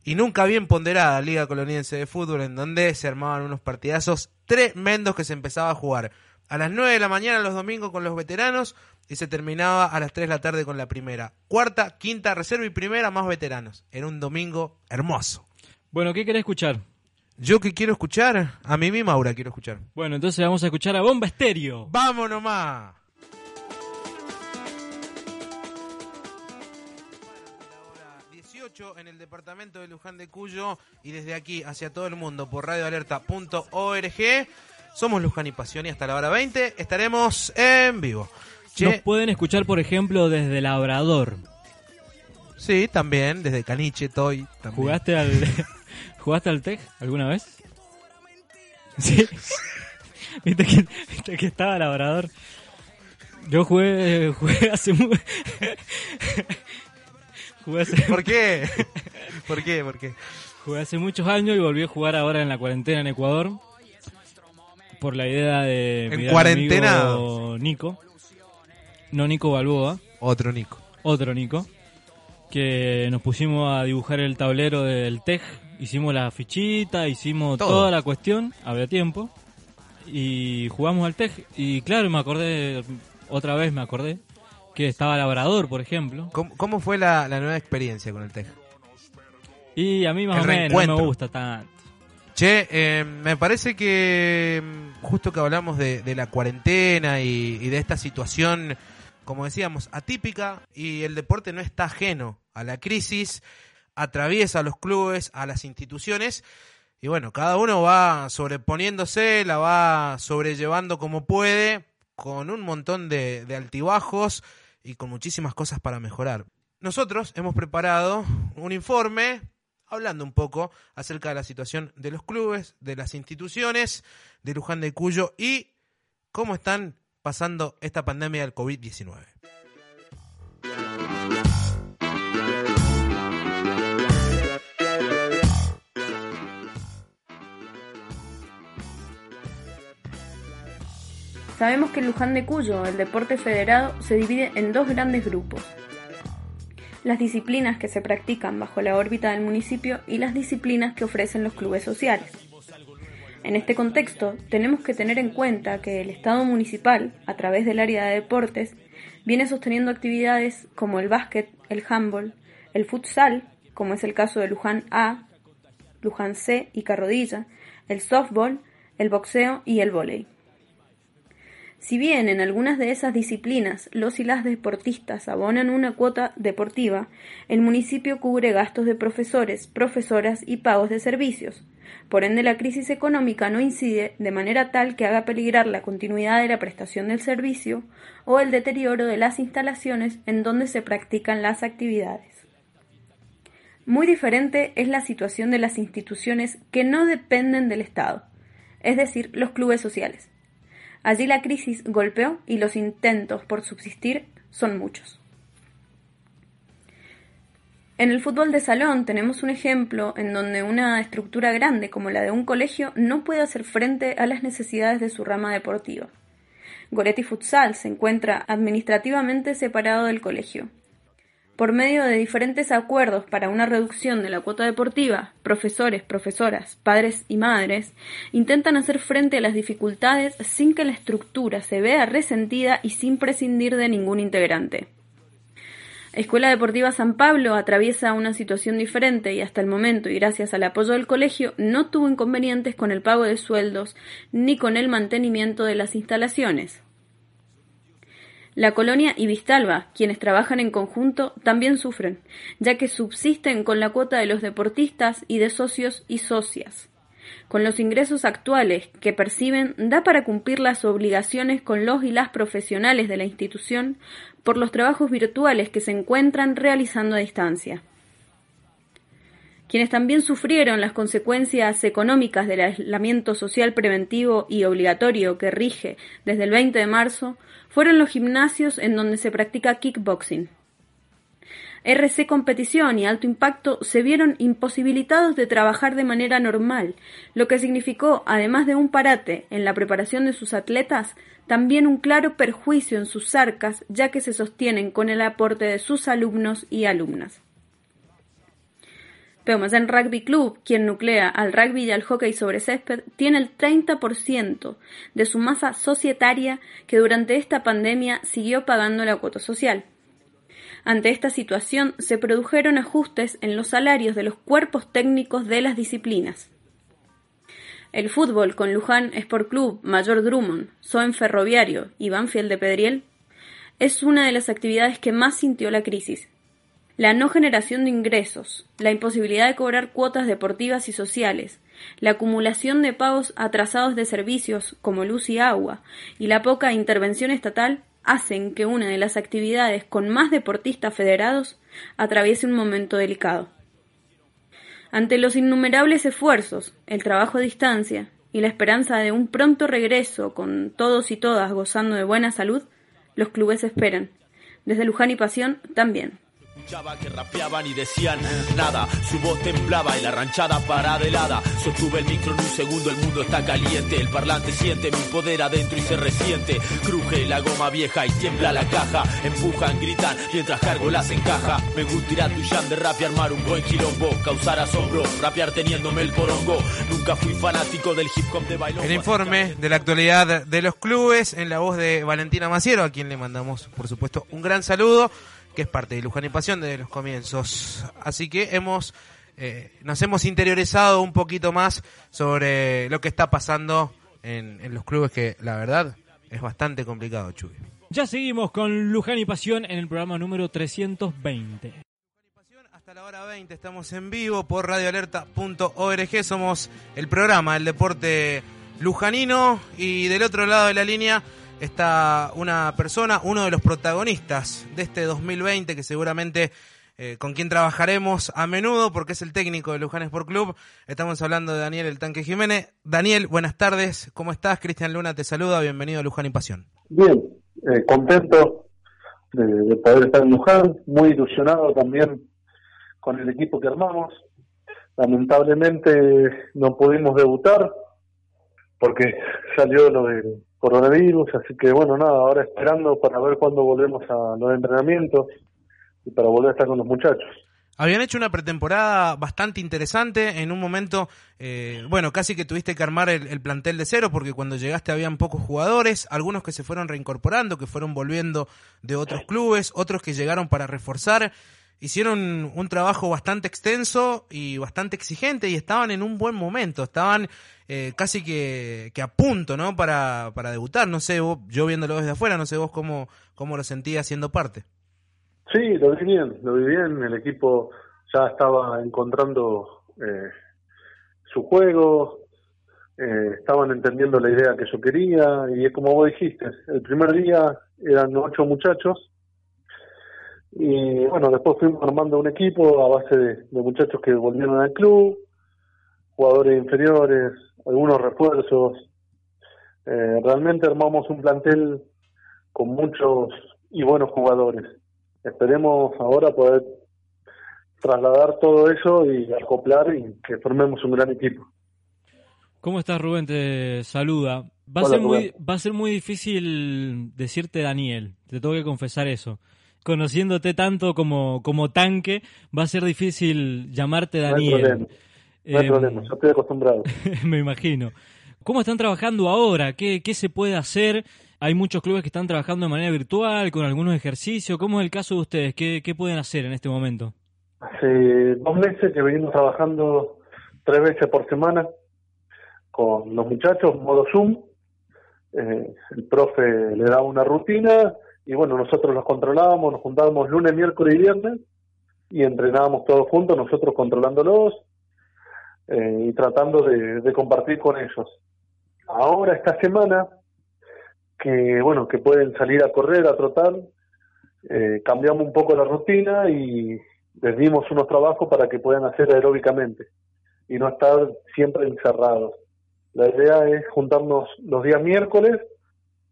y nunca bien ponderada Liga Coloniense de Fútbol, en donde se armaban unos partidazos tremendos que se empezaba a jugar a las 9 de la mañana los domingos con los veteranos y se terminaba a las 3 de la tarde con la primera. Cuarta, quinta, reserva y primera más veteranos. Era un domingo hermoso. Bueno, ¿qué querés escuchar? Yo que quiero escuchar, a mí misma Maura quiero escuchar. Bueno, entonces vamos a escuchar a Bomba Estéreo. ¡Vamos nomás! 18 en el departamento de Luján de Cuyo y desde aquí hacia todo el mundo por radioalerta.org. Somos Luján y Pasión y hasta la hora 20 estaremos en vivo. Che, Nos pueden escuchar, por ejemplo, desde Labrador. sí, también desde Caniche, Toy. También. ¿Jugaste al, ¿Jugaste al TEC alguna vez? Sí. ¿Viste que, viste que estaba Labrador? Yo jugué, jugué hace mu- jugué hace, ¿Por qué? ¿Por qué? ¿Por qué? jugué hace muchos años y volví a jugar ahora en la cuarentena en Ecuador. Por la idea de ¿En cuarentena? amigo Nico. No Nico Balboa. Otro Nico. otro Nico, que nos pusimos a dibujar el tablero del TEG, hicimos la fichita, hicimos Todo. toda la cuestión, había tiempo, y jugamos al TEG, y claro, me acordé, otra vez me acordé, que estaba Labrador, por ejemplo, ¿Cómo, cómo fue la, la nueva experiencia con el TEG? y a mí más El o menos no me gusta tanto. Che, eh, me parece que mm, justo que hablamos de, de la cuarentena y, y de esta situación, como decíamos, atípica y el deporte no está ajeno a la crisis, atraviesa a los clubes, a las instituciones y bueno, cada uno va sobreponiéndose, la va sobrellevando como puede, con un montón de, de altibajos y con muchísimas cosas para mejorar. Nosotros hemos preparado un informe hablando un poco acerca de la situación de los clubes, de las instituciones, de Luján de Cuyo y cómo están pasando esta pandemia del COVID-19. Sabemos que en Luján de Cuyo el deporte federado se divide en dos grandes grupos. Las disciplinas que se practican bajo la órbita del municipio y las disciplinas que ofrecen los clubes sociales. En este contexto, tenemos que tener en cuenta que el Estado municipal, a través del área de deportes, viene sosteniendo actividades como el básquet, el handball, el futsal, como es el caso de Luján A, Luján C y Carrodilla, el softball, el boxeo y el vóley. Si bien en algunas de esas disciplinas los y las deportistas abonan una cuota deportiva, el municipio cubre gastos de profesores, profesoras y pagos de servicios. Por ende, la crisis económica no incide de manera tal que haga peligrar la continuidad de la prestación del servicio o el deterioro de las instalaciones en donde se practican las actividades. Muy diferente es la situación de las instituciones que no dependen del Estado, es decir, los clubes sociales. Allí la crisis golpeó y los intentos por subsistir son muchos. En el fútbol de salón tenemos un ejemplo en donde una estructura grande como la de un colegio no puede hacer frente a las necesidades de su rama deportiva. Goretti Futsal se encuentra administrativamente separado del colegio. Por medio de diferentes acuerdos para una reducción de la cuota deportiva, profesores, profesoras, padres y madres intentan hacer frente a las dificultades sin que la estructura se vea resentida y sin prescindir de ningún integrante. Escuela Deportiva San Pablo atraviesa una situación diferente y hasta el momento, y gracias al apoyo del colegio, no tuvo inconvenientes con el pago de sueldos ni con el mantenimiento de las instalaciones. La colonia y Vistalba, quienes trabajan en conjunto, también sufren, ya que subsisten con la cuota de los deportistas y de socios y socias. Con los ingresos actuales que perciben, da para cumplir las obligaciones con los y las profesionales de la institución por los trabajos virtuales que se encuentran realizando a distancia. Quienes también sufrieron las consecuencias económicas del aislamiento social preventivo y obligatorio que rige desde el 20 de marzo fueron los gimnasios en donde se practica kickboxing. RC Competición y Alto Impacto se vieron imposibilitados de trabajar de manera normal, lo que significó, además de un parate en la preparación de sus atletas, también un claro perjuicio en sus arcas, ya que se sostienen con el aporte de sus alumnos y alumnas. En Rugby Club, quien nuclea al rugby y al hockey sobre césped, tiene el 30% de su masa societaria que durante esta pandemia siguió pagando la cuota social. Ante esta situación se produjeron ajustes en los salarios de los cuerpos técnicos de las disciplinas. El fútbol con Luján Sport Club, Mayor Drummond, Soen Ferroviario y Banfield de Pedriel es una de las actividades que más sintió la crisis. La no generación de ingresos, la imposibilidad de cobrar cuotas deportivas y sociales, la acumulación de pagos atrasados de servicios como luz y agua y la poca intervención estatal hacen que una de las actividades con más deportistas federados atraviese un momento delicado. Ante los innumerables esfuerzos, el trabajo a distancia y la esperanza de un pronto regreso con todos y todas gozando de buena salud, los clubes esperan. Desde Luján y Pasión también. Escuchaba que rapeaban y decían nada, su voz temblaba y la ranchada paradelada. Sostuve el micro en un segundo, el mundo está caliente. El parlante siente mi poder adentro y se resiente. Cruje la goma vieja y tiembla la caja. Empujan, gritan mientras cargo las encaja. Me gusta tu jam de rap y armar un buen quilombo. Causar asombro, rapear teniéndome el porongo. Nunca fui fanático del hip hop de bailón. El informe de la actualidad de los clubes en la voz de Valentina Maciero, a quien le mandamos, por supuesto, un gran saludo que es parte de Luján y Pasión desde los comienzos. Así que hemos eh, nos hemos interiorizado un poquito más sobre lo que está pasando en, en los clubes que la verdad es bastante complicado, Chuy. Ya seguimos con Luján y Pasión en el programa número 320. Hasta la hora 20 estamos en vivo por radioalerta.org. Somos el programa, el deporte lujanino. Y del otro lado de la línea está una persona, uno de los protagonistas de este 2020 que seguramente eh, con quien trabajaremos a menudo porque es el técnico de Luján Sport Club. Estamos hablando de Daniel El Tanque Jiménez. Daniel, buenas tardes. ¿Cómo estás? Cristian Luna te saluda. Bienvenido a Luján y Pasión. Bien, eh, contento de, de poder estar en Luján, muy ilusionado también con el equipo que armamos. Lamentablemente no pudimos debutar porque salió lo del coronavirus, así que bueno, nada, ahora esperando para ver cuándo volvemos a los entrenamientos y para volver a estar con los muchachos. Habían hecho una pretemporada bastante interesante, en un momento, eh, bueno, casi que tuviste que armar el, el, plantel de cero, porque cuando llegaste habían pocos jugadores, algunos que se fueron reincorporando, que fueron volviendo de otros clubes, otros que llegaron para reforzar hicieron un trabajo bastante extenso y bastante exigente y estaban en un buen momento, estaban eh, casi que, que, a punto, ¿no? Para, para debutar, no sé, vos, yo viéndolo desde afuera, no sé vos cómo, cómo lo sentías siendo parte. Sí, lo vi bien, lo vi bien, el equipo ya estaba encontrando eh, su juego, eh, estaban entendiendo la idea que yo quería y es como vos dijiste, el primer día eran ocho muchachos y bueno, después fuimos armando un equipo a base de, de muchachos que volvieron al club, jugadores inferiores, algunos refuerzos. Eh, realmente armamos un plantel con muchos y buenos jugadores. Esperemos ahora poder trasladar todo eso y acoplar y que formemos un gran equipo. ¿Cómo estás, Rubén? Te saluda. Va a, ser muy, va a ser muy difícil decirte Daniel, te tengo que confesar eso. Conociéndote tanto como, como tanque, va a ser difícil llamarte Daniel. No hay Eh, problema, yo estoy acostumbrado. Me imagino. ¿Cómo están trabajando ahora? ¿Qué, ¿Qué se puede hacer? Hay muchos clubes que están trabajando de manera virtual, con algunos ejercicios. ¿Cómo es el caso de ustedes? ¿Qué, qué pueden hacer en este momento? Hace dos meses que venimos trabajando tres veces por semana con los muchachos, modo Zoom. Eh, el profe le da una rutina y bueno, nosotros los controlábamos, nos juntábamos lunes, miércoles y viernes y entrenábamos todos juntos, nosotros controlándolos eh, y tratando de, compartir con ellos. Ahora, esta semana, que bueno, que pueden salir a correr, a trotar, eh, cambiamos un poco la rutina y les dimos unos trabajos para que puedan hacer aeróbicamente y no estar siempre encerrados. La idea es juntarnos los días miércoles,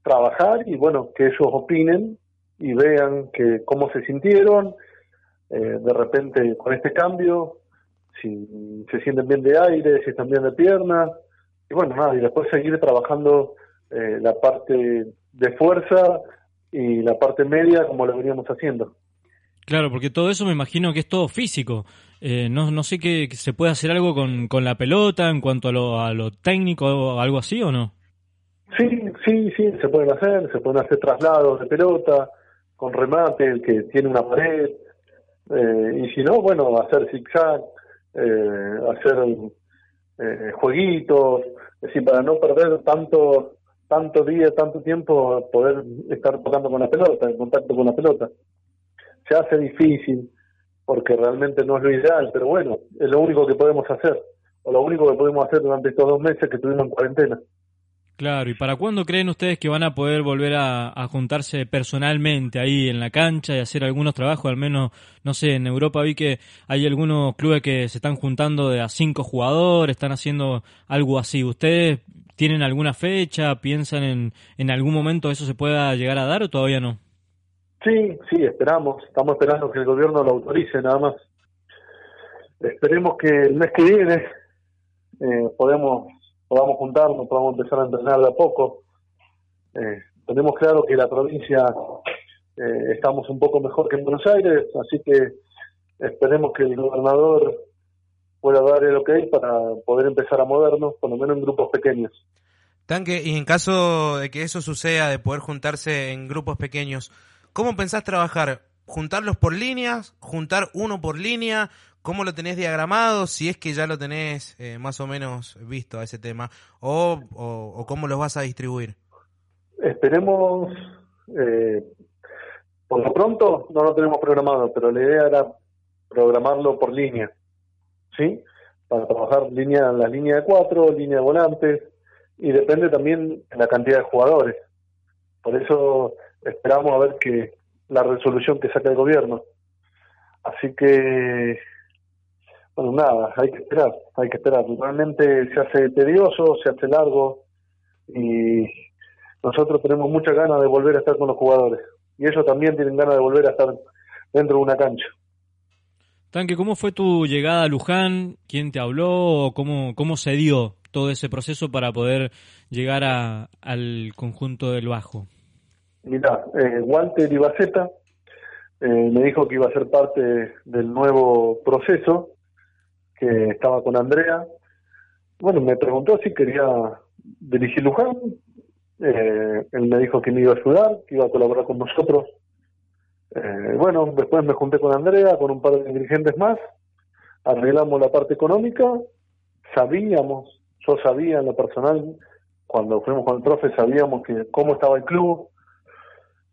trabajar y bueno, que ellos opinen y vean que cómo se sintieron eh, de repente con este cambio, si se sienten bien de aire, si están bien de pierna y bueno, nada, y después seguir trabajando eh, la parte de fuerza y la parte media como lo veníamos haciendo. Claro, porque todo eso me imagino que es todo físico. Eh, no, no sé que que se puede hacer algo con, con la pelota en cuanto a lo, a lo técnico o algo así o no. Sí, sí, sí, se pueden hacer, se pueden hacer traslados de pelota, con remate, el que tiene una pared, eh, y si no, bueno, hacer zigzag, eh, hacer eh, jueguitos, es decir, para no perder tanto tanto día, tanto tiempo, poder estar tocando con la pelota, en contacto con la pelota. Se hace difícil, porque realmente no es lo ideal, pero bueno, es lo único que podemos hacer, o lo único que podemos hacer durante estos dos meses que estuvimos en cuarentena. Claro, ¿y para cuándo creen ustedes que van a poder volver a, juntarse personalmente ahí en la cancha y hacer algunos trabajos? Al menos, no sé, en Europa vi que hay algunos clubes que se están juntando de a cinco jugadores, están haciendo algo así. ¿Ustedes tienen alguna fecha? ¿Piensan en, en algún momento eso se pueda llegar a dar o todavía no? Sí, sí, esperamos. Estamos esperando que el gobierno lo autorice nada más. Esperemos que el mes que viene eh, podemos podamos juntarnos, podamos empezar a entrenar de a poco. Eh, tenemos claro que la provincia eh, estamos un poco mejor que en Buenos Aires, así que esperemos que el gobernador pueda dar el ok para poder empezar a movernos, por lo menos en grupos pequeños. Tanque, y en caso de que eso suceda, de poder juntarse en grupos pequeños, ¿cómo pensás trabajar? ¿Juntarlos por líneas? ¿Juntar uno por línea? ¿Cómo lo tenés diagramado? Si es que ya lo tenés eh, más o menos visto a ese tema. O, o, cómo los vas a distribuir. Esperemos, eh, por lo pronto no lo tenemos programado, pero la idea era programarlo por línea, ¿sí? Para trabajar línea, la línea de cuatro, línea de volantes, y depende también la cantidad de jugadores. Por eso esperamos a ver que la resolución que saca el gobierno. Así que, bueno, nada, hay que esperar, hay que esperar. Realmente se hace tedioso, se hace largo, y nosotros tenemos muchas ganas de volver a estar con los jugadores. Y ellos también tienen ganas de volver a estar dentro de una cancha. Tanque, ¿cómo fue tu llegada a Luján? ¿Quién te habló? ¿O ¿Cómo, cómo se dio todo ese proceso para poder llegar a, al conjunto del Bajo? Mirá, eh, Walter Ibaceta eh, me dijo que iba a ser parte del nuevo proceso, que estaba con Andrea. Bueno, me preguntó si quería dirigir Luján. Eh, él me dijo que me iba a ayudar, que iba a colaborar con nosotros. Eh, bueno, después me junté con Andrea, con un par de dirigentes más, arreglamos la parte económica, sabíamos, yo sabía en lo personal, cuando fuimos con el profe, sabíamos que cómo estaba el club,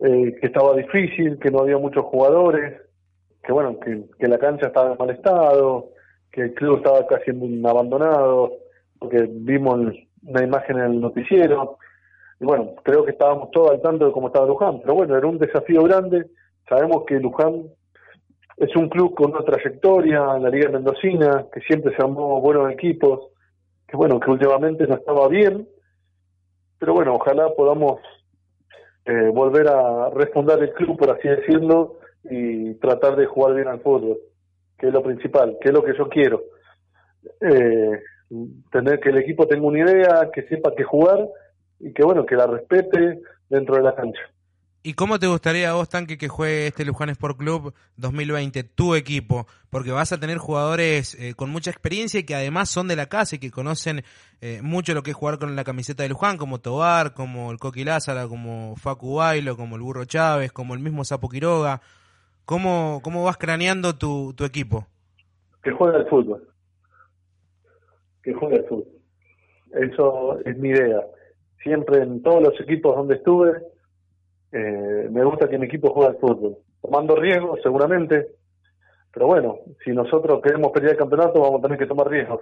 eh, que estaba difícil, que no había muchos jugadores, que bueno, que, que la cancha estaba en mal estado, que el club estaba casi abandonado, porque vimos una imagen en el noticiero, y bueno, creo que estábamos todos al tanto de cómo estaba Luján, pero bueno, era un desafío grande, sabemos que Luján es un club con una trayectoria en la Liga Mendocina, que siempre se armó buenos equipos, que bueno, que últimamente no estaba bien, pero bueno, ojalá podamos eh, volver a refundar el club, por así decirlo, y tratar de jugar bien al fútbol, que es lo principal, que es lo que yo quiero. Eh, tener que el equipo tenga una idea, que sepa qué jugar y que bueno, que la respete dentro de la cancha. ¿Y cómo te gustaría a vos, Tanque, que juegue este Luján Sport Club 2020, tu equipo? Porque vas a tener jugadores eh, con mucha experiencia y que además son de la casa y que conocen eh, mucho lo que es jugar con la camiseta de Luján, como Tobar, como el Coqui Lázara, como Facu Bailo, como el Burro Chávez, como el mismo Sapo Quiroga. ¿Cómo, cómo vas craneando tu, tu equipo? Que juegue al fútbol. Que juegue al fútbol. Eso es mi idea. Siempre en todos los equipos donde estuve, eh, me gusta que mi equipo juegue al fútbol, tomando riesgos seguramente, pero bueno, si nosotros queremos pelear el campeonato vamos a tener que tomar riesgos.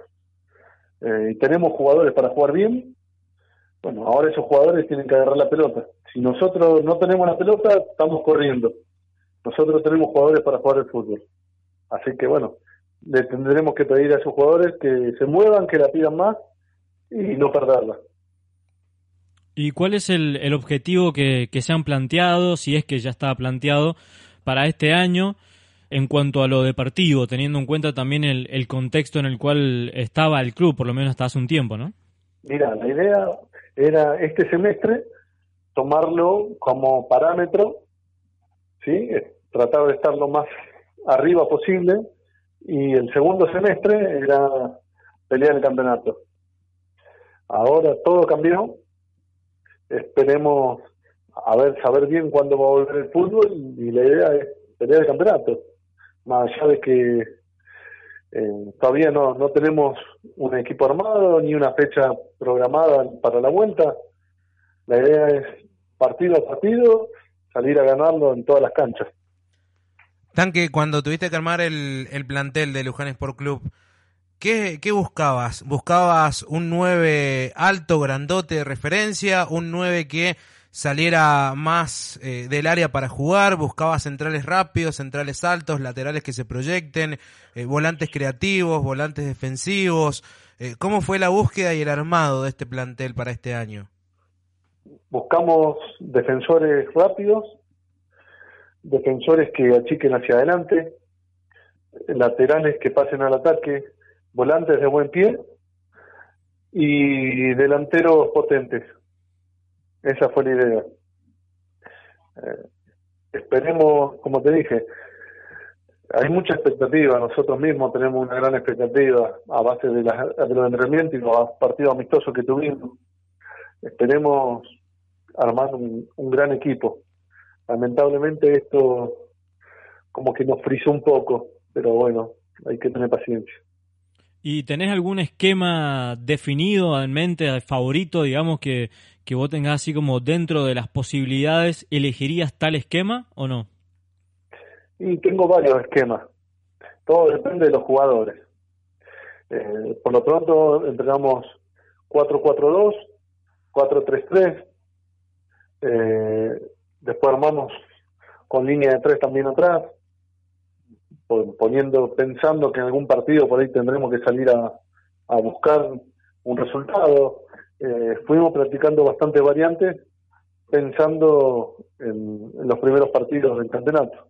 Eh, tenemos jugadores para jugar bien, bueno, ahora esos jugadores tienen que agarrar la pelota. Si nosotros no tenemos la pelota, estamos corriendo. Nosotros tenemos jugadores para jugar el fútbol. Así que bueno, le tendremos que pedir a esos jugadores que se muevan, que la pidan más y no perderla. ¿Y cuál es el, el objetivo que, que, se han planteado, si es que ya está planteado, para este año en cuanto a lo deportivo, teniendo en cuenta también el, el contexto en el cual estaba el club, por lo menos hasta hace un tiempo, ¿no? Mira, la idea era este semestre tomarlo como parámetro, ¿sí? tratar de estar lo más arriba posible, y el segundo semestre era pelear el campeonato. Ahora todo cambió, esperemos a ver saber bien cuándo va a volver el fútbol y la idea es pelear el campeonato más allá de que eh, todavía no, no tenemos un equipo armado ni una fecha programada para la vuelta la idea es partido a partido salir a ganarlo en todas las canchas Tanque, cuando tuviste que armar el, el plantel de Luján Sport Club, ¿Qué, ¿Qué, buscabas? ¿Buscabas un 9 alto, grandote de referencia? ¿Un 9 que saliera más eh, del área para jugar? ¿Buscabas centrales rápidos, centrales altos, laterales que se proyecten, eh, volantes creativos, volantes defensivos? Eh, ¿Cómo fue la búsqueda y el armado de este plantel para este año? Buscamos defensores rápidos, defensores que achiquen hacia adelante, laterales que pasen al ataque, volantes de buen pie y delanteros potentes. Esa fue la idea. Eh, esperemos, como te dije, hay mucha expectativa, nosotros mismos tenemos una gran expectativa a base de, la, de los entrenamientos y los partidos amistosos que tuvimos. Esperemos armar un, un gran equipo. Lamentablemente esto como que nos frizó un poco, pero bueno, hay que tener paciencia. ¿Y tenés algún esquema definido en mente, favorito, digamos, que, que vos tengas así como dentro de las posibilidades, elegirías tal esquema o no? Y tengo varios esquemas. Todo depende de los jugadores. Eh, por lo pronto entrenamos 4-4-2, 4-3-3. Eh, después armamos con línea de tres también atrás poniendo, pensando que en algún partido por ahí tendremos que salir a, a buscar un resultado. Eh, fuimos practicando bastantes variantes pensando en, en, los primeros partidos del campeonato.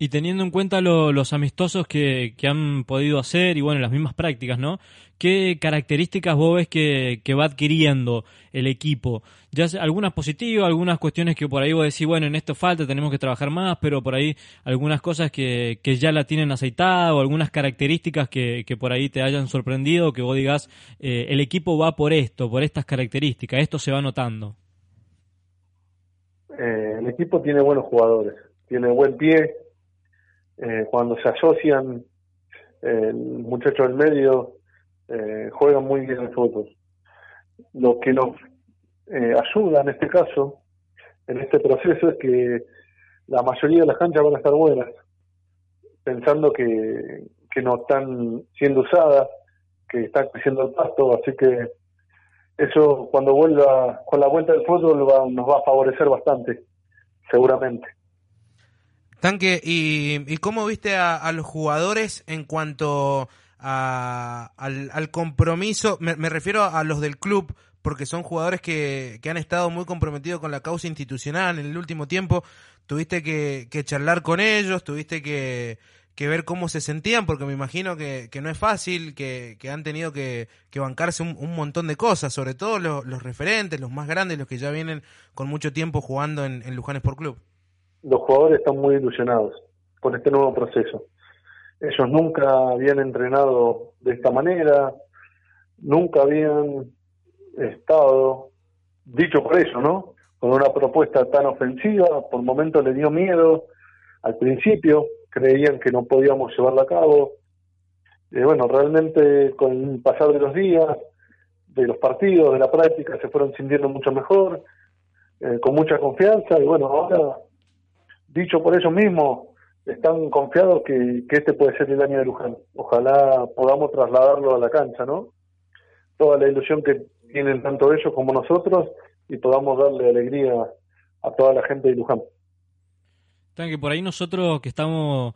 Y teniendo en cuenta lo, los amistosos que, que, han podido hacer y bueno, las mismas prácticas, ¿no? ¿Qué características vos ves que, que va adquiriendo el equipo? Ya algunas positivas, algunas cuestiones que por ahí vos decís, bueno, en esto falta, tenemos que trabajar más, pero por ahí algunas cosas que, que ya la tienen aceitada o algunas características que, que por ahí te hayan sorprendido, que vos digas, eh, el equipo va por esto, por estas características, esto se va notando. Eh, el equipo tiene buenos jugadores, tiene buen pie, eh, cuando se asocian eh, el muchacho del medio eh, juegan muy bien el fútbol. Lo que nos eh, ayuda en este caso, en este proceso, es que la mayoría de las canchas van a estar buenas, pensando que, que no están siendo usadas, que está creciendo el pasto, así que eso cuando vuelva con la vuelta del fútbol va, nos va a favorecer bastante, seguramente. Tanque, ¿y, y cómo viste a, a, los jugadores en cuanto a, al, compromiso? Me, me, refiero a los del club, porque son jugadores que, que, han estado muy comprometidos con la causa institucional en el último tiempo. Tuviste que, que charlar con ellos, tuviste que, que ver cómo se sentían, porque me imagino que, que no es fácil, que, que han tenido que, que bancarse un, un montón de cosas, sobre todo los, los referentes, los más grandes, los que ya vienen con mucho tiempo jugando en, en Luján Sport Club. Los jugadores están muy ilusionados con este nuevo proceso. Ellos nunca habían entrenado de esta manera, nunca habían estado, dicho por eso, ¿no? Con una propuesta tan ofensiva, por momentos le dio miedo al principio, creían que no podíamos llevarla a cabo. Eh, bueno, realmente con el pasar de los días, de los partidos, de la práctica, se fueron sintiendo mucho mejor, eh, con mucha confianza, y bueno, ahora, dicho por ellos mismos, están confiados que, este puede ser el año de Luján. Ojalá podamos trasladarlo a la cancha, ¿no? Toda la ilusión que tienen tanto ellos como nosotros y podamos darle alegría a toda la gente de Luján. Tan que por ahí nosotros que estamos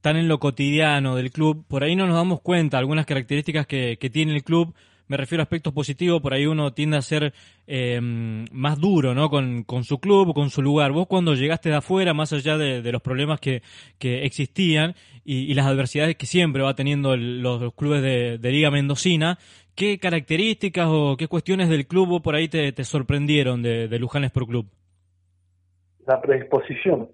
tan en lo cotidiano del club, por ahí no nos damos cuenta algunas características que tiene el club. Me refiero a aspectos positivos, por ahí uno tiende a ser eh, más duro ¿no? Con, con, su club, con su lugar. Vos cuando llegaste de afuera, más allá de, de los problemas que, que existían y, las adversidades que siempre va teniendo los, clubes de, de, Liga Mendocina, ¿qué características o qué cuestiones del club por ahí te, sorprendieron de, de Luján Sport Club? La predisposición,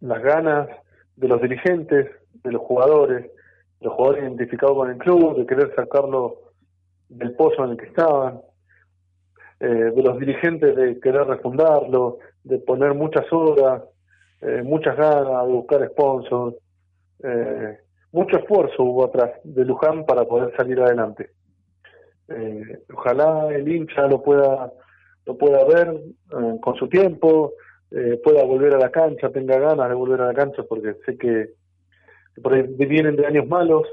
las ganas de los dirigentes, de los jugadores, los jugadores identificados con el club, de querer sacarlo del pozo en el que estaban, eh, de los dirigentes de querer refundarlo, de poner muchas horas, eh, muchas ganas, de buscar sponsors, eh, mucho esfuerzo hubo atrás de Luján para poder salir adelante. ojalá el hincha lo pueda lo pueda ver con su tiempo, pueda volver a la cancha, tenga ganas de volver a la cancha, porque sé que, vienen de años malos.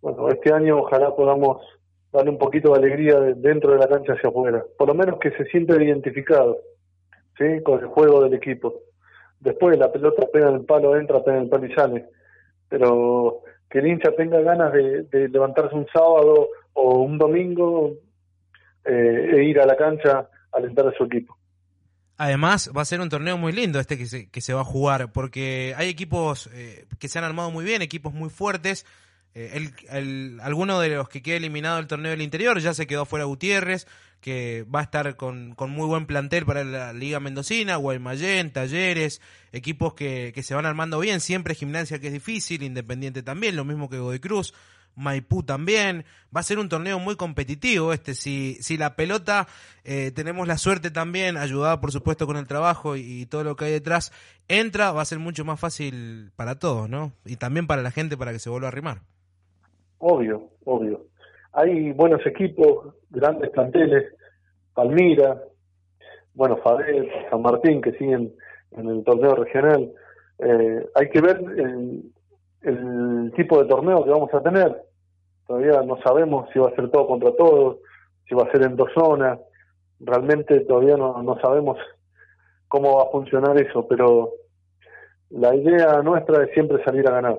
Bueno, este año ojalá podamos darle un poquito de alegría de dentro de la cancha hacia afuera. Por lo menos que se sienta identificado ¿sí? con el juego del equipo. Después la pelota pega en el palo, entra, pega en el palo y sale. Pero que el hincha tenga ganas de, de levantarse un sábado o un domingo eh, e ir a la cancha a alentar a su equipo. Además, va a ser un torneo muy lindo este que se, que se va a jugar, porque hay equipos eh, que se han armado muy bien, equipos muy fuertes, eh, el, alguno de los que queda eliminado del torneo del interior ya se quedó fuera Gutiérrez, que va a estar con, con muy buen plantel para la Liga Mendocina, Guaymallén, Talleres, equipos que, que se van armando bien, siempre gimnasia que es difícil, Independiente también, lo mismo que Godoy Cruz. Maipú también. Va a ser un torneo muy competitivo este. Si, si la pelota, eh, tenemos la suerte también, ayudada por supuesto con el trabajo y, y, todo lo que hay detrás, entra, va a ser mucho más fácil para todos, ¿no? Y también para la gente para que se vuelva a arrimar. Obvio, obvio. Hay buenos equipos, grandes planteles, Palmira, bueno, Fabel, San Martín, que siguen en el torneo regional. Eh, hay que ver el, tipo de torneo que vamos a tener. Todavía no sabemos si va a ser todo contra todos, si va a ser en dos zonas. Realmente todavía no, no sabemos cómo va a funcionar eso, pero la idea nuestra es siempre salir a ganar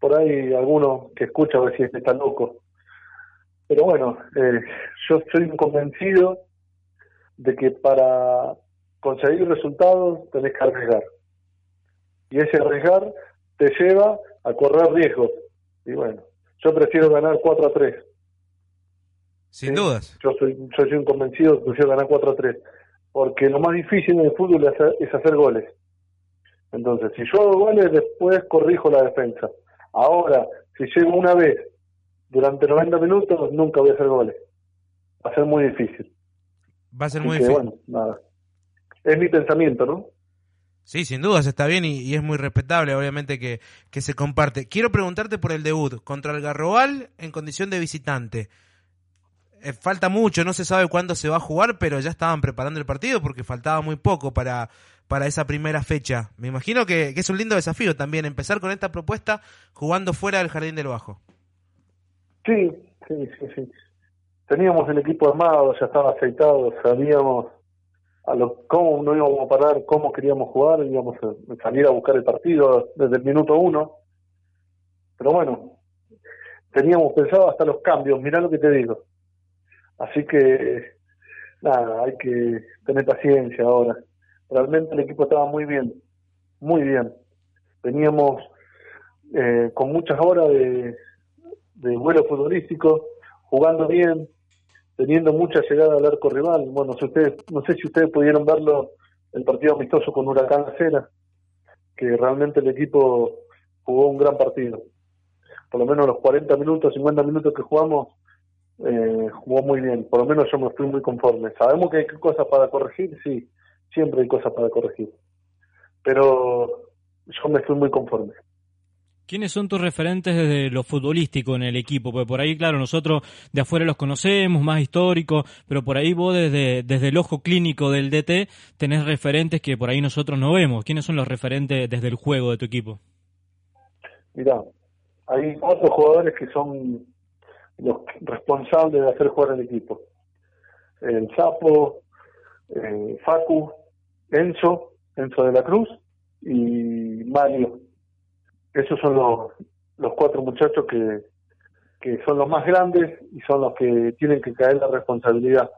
por ahí alguno que escucha va a decir que está loco. Pero bueno, eh, yo soy convencido de que para conseguir resultados tenés que arriesgar. Y ese arriesgar te lleva a correr riesgos. Y bueno, yo prefiero ganar 4 a 3. Sin ¿Sí? dudas. Yo soy, yo soy un convencido que prefiero ganar 4 a 3. Porque lo más difícil en el fútbol es hacer, es hacer goles. Entonces, si yo hago goles, después corrijo la defensa. Ahora, si llego una vez durante 90 minutos, nunca voy a hacer goles. Va a ser muy difícil. Va a ser Así muy que, difícil. Bueno, nada. Es mi pensamiento, ¿no? Sí, sin dudas está bien y, y es muy respetable, obviamente, que, que, se comparte. Quiero preguntarte por el debut contra el Garroal en condición de visitante. Eh, falta mucho, no se sabe cuándo se va a jugar, pero ya estaban preparando el partido porque faltaba muy poco para, para esa primera fecha. Me imagino que, es un lindo desafío también empezar con esta propuesta jugando fuera del Jardín del Bajo. Sí, sí, sí, sí. Teníamos el equipo armado, ya estaba aceitado, sabíamos a lo, cómo no íbamos a parar, cómo queríamos jugar, íbamos a salir a buscar el partido desde el minuto uno. Pero bueno, teníamos pensado hasta los cambios, mirá lo que te digo. Así que, nada, hay que tener paciencia ahora. Realmente el equipo estaba muy bien, muy bien. Teníamos eh, con muchas horas de, vuelo futbolístico, jugando bien, teniendo mucha llegada al arco rival. Bueno, si ustedes, no sé si ustedes pudieron verlo, el partido amistoso con Huracán Acera, que realmente el equipo jugó un gran partido. Por lo menos los 40 minutos, 50 minutos que jugamos, eh, jugó muy bien. Por lo menos yo me estoy muy conforme. Sabemos que hay cosas para corregir, sí, siempre hay cosas para corregir. Pero yo me estoy muy conforme. ¿Quiénes son tus referentes desde lo futbolístico en el equipo? Porque por ahí, claro, nosotros de afuera los conocemos, más históricos, pero por ahí vos desde, desde el ojo clínico del DT tenés referentes que por ahí nosotros no vemos. ¿Quiénes son los referentes desde el juego de tu equipo? Mira, hay otros jugadores que son los responsables de hacer jugar al equipo. El Sapo, eh, Facu, Enzo, Enzo de la Cruz y Mario esos son los, los cuatro muchachos que, que son los más grandes y son los que tienen que caer la responsabilidad.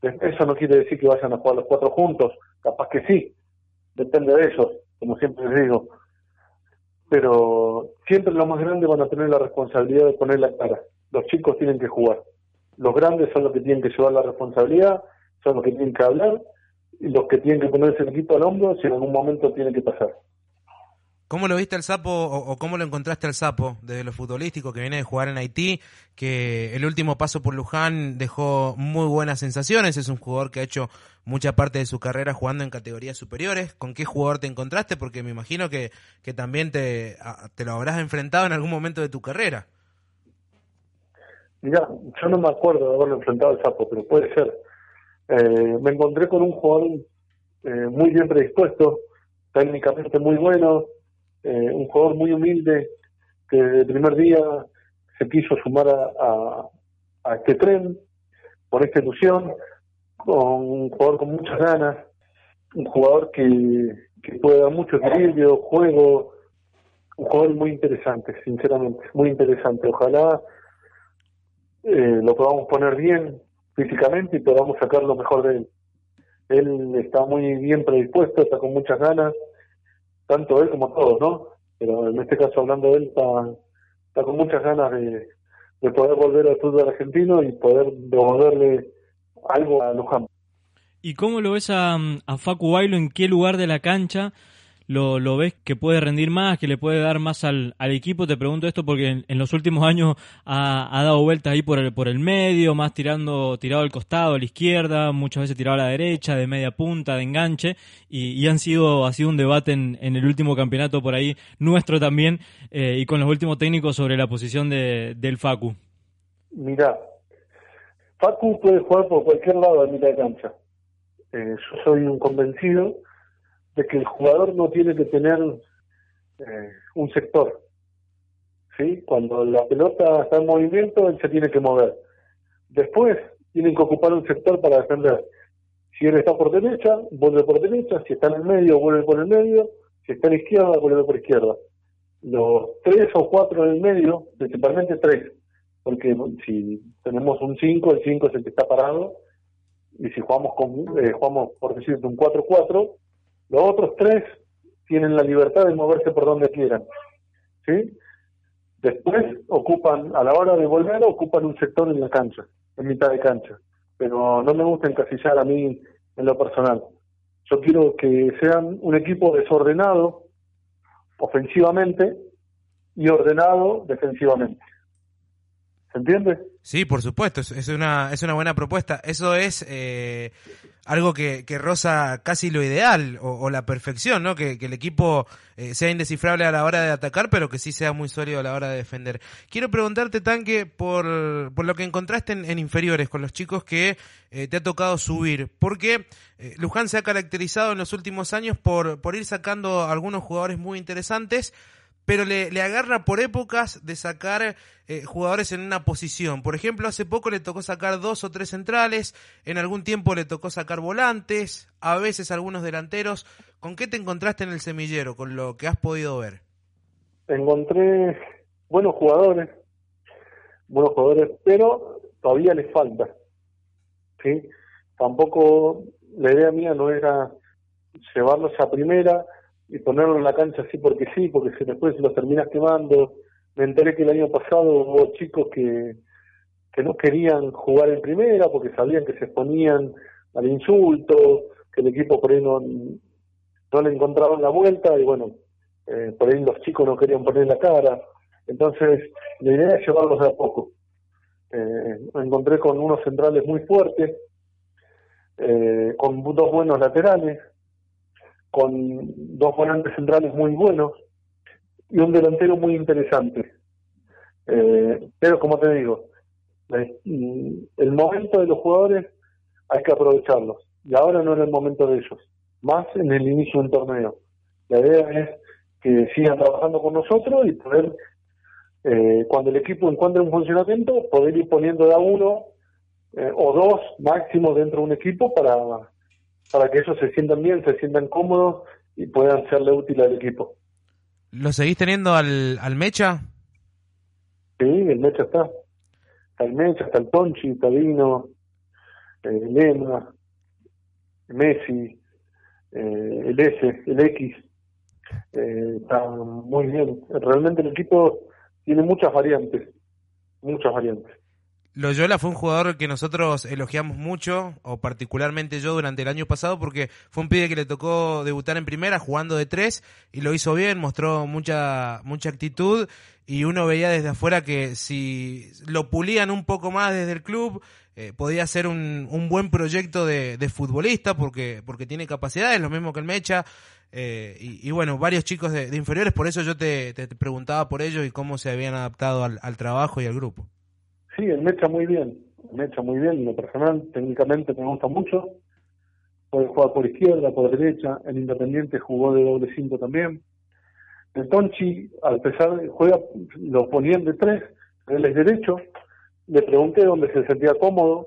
Eso no quiere decir que vayan a jugar los cuatro juntos, capaz que sí, depende de ellos, como siempre les digo. Pero siempre los más grandes van a tener la responsabilidad de poner la cara. Los chicos tienen que jugar. Los grandes son los que tienen que llevar la responsabilidad, son los que tienen que hablar y los que tienen que ponerse el equipo al hombro si en algún momento tiene que pasar. ¿Cómo lo viste al sapo o, cómo lo encontraste al sapo desde lo futbolístico que viene de jugar en Haití? Que el último paso por Luján dejó muy buenas sensaciones. Es un jugador que ha hecho mucha parte de su carrera jugando en categorías superiores. ¿Con qué jugador te encontraste? Porque me imagino que, que también te, te lo habrás enfrentado en algún momento de tu carrera. Mira, yo no me acuerdo de haberlo enfrentado al sapo, pero puede ser. Eh, me encontré con un jugador eh, muy bien predispuesto, técnicamente muy bueno, eh, un jugador muy humilde que el primer día se quiso sumar a, a, este tren por esta ilusión, con un jugador con muchas ganas, un jugador que, que puede dar mucho equilibrio, juego, un jugador muy interesante, sinceramente, muy interesante. Ojalá eh, lo podamos poner bien físicamente y podamos sacar lo mejor de él. Él está muy bien predispuesto, está con muchas ganas tanto él como todos, ¿no? Pero en este caso, hablando de él, está, con muchas ganas de, poder volver al fútbol argentino y poder devolverle algo a Luján. ¿Y cómo lo ves a, a Facu Bailo? ¿En qué lugar de la cancha lo, lo ves que puede rendir más, que le puede dar más al, al equipo? Te pregunto esto porque en, los últimos años ha, ha, dado vueltas ahí por el, por el medio, más tirando, tirado al costado, a la izquierda, muchas veces tirado a la derecha, de media punta, de enganche, y, y han sido, ha sido un debate en, en, el último campeonato por ahí, nuestro también, eh, y con los últimos técnicos sobre la posición de, del Facu. Mira, Facu puede jugar por cualquier lado de mitad de cancha. Eh, yo soy un convencido de que el jugador no tiene que tener eh, un sector. ¿sí? Cuando la pelota está en movimiento, él se tiene que mover. Después tienen que ocupar un sector para defender. Si él está por derecha, vuelve por derecha. Si está en el medio, vuelve por el medio. Si está en izquierda, vuelve por izquierda. Los tres o cuatro en el medio, principalmente tres, porque si tenemos un 5, el 5 es el que está parado, y si jugamos con eh, jugamos por decirte un 4-4, los otros tres tienen la libertad de moverse por donde quieran. ¿sí? Después ocupan, a la hora de volver, ocupan un sector en la cancha, en mitad de cancha. Pero no me gusta encasillar a mí en lo personal. Yo quiero que sean un equipo desordenado ofensivamente y ordenado defensivamente. ¿Se entiende? Sí, por supuesto, es una, es una buena propuesta. Eso es eh, algo que, que roza casi lo ideal o, la perfección, ¿no? Que, el equipo eh, sea indescifrable a la hora de atacar, pero que sí sea muy sólido a la hora de defender. Quiero preguntarte, Tanque, por, por lo que encontraste en, inferiores con los chicos que eh, te ha tocado subir, porque Luján se ha caracterizado en los últimos años por, por ir sacando algunos jugadores muy interesantes, pero le, agarra por épocas de sacar eh, jugadores en una posición. Por ejemplo, hace poco le tocó sacar dos o tres centrales, en algún tiempo le tocó sacar volantes, a veces algunos delanteros. ¿Con qué te encontraste en el semillero, con lo que has podido ver? Encontré buenos jugadores, buenos jugadores, pero todavía les falta. ¿sí? Tampoco la idea mía no era llevarlos a primera y ponerlo en la cancha así porque sí, porque si después los terminas quemando. Me enteré que el año pasado hubo chicos que, que no querían jugar en primera porque sabían que se exponían al insulto, que el equipo por ahí no, no le encontraban la vuelta y bueno, eh, por ahí los chicos no querían poner la cara. Entonces, la idea es llevarlos de a poco. Eh, me encontré con unos centrales muy fuertes, eh, con dos buenos laterales, con dos volantes centrales muy buenos y un delantero muy interesante. Eh, pero como te digo, el momento de los jugadores hay que aprovecharlos. Y ahora no era el momento de ellos, más en el inicio del torneo. La idea es que sigan trabajando con nosotros y poder, eh, cuando el equipo encuentre un funcionamiento, poder ir poniendo de a uno eh, o dos máximo dentro de un equipo para, para que ellos se sientan bien, se sientan cómodos y puedan serle útil al equipo. ¿Lo seguís teniendo al, al Mecha? Sí, el Mecha está. Está el Mecha, está el Tonchi, está Dino, eh, Lema, Messi, eh, el S, el X. Eh, está muy bien. Realmente el equipo tiene muchas variantes, muchas variantes. Loyola fue un jugador que nosotros elogiamos mucho, o particularmente yo durante el año pasado, porque fue un pibe que le tocó debutar en primera jugando de tres y lo hizo bien, mostró mucha, mucha actitud y uno veía desde afuera que si lo pulían un poco más desde el club, eh, podía ser un, un buen proyecto de, de, futbolista porque, porque tiene capacidades, lo mismo que el Mecha. Eh, y, y, bueno, varios chicos de, de, inferiores, por eso yo te, te, preguntaba por ellos y cómo se habían adaptado al, al trabajo y al grupo. Sí, el Mecha muy bien, el Mecha muy bien, en lo personal, técnicamente me gusta mucho. Puede jugar por izquierda, por derecha, el Independiente jugó de doble cinco también. El Tonchi, al pesar de juega, lo ponían de tres, él es derecho. Le pregunté dónde se sentía cómodo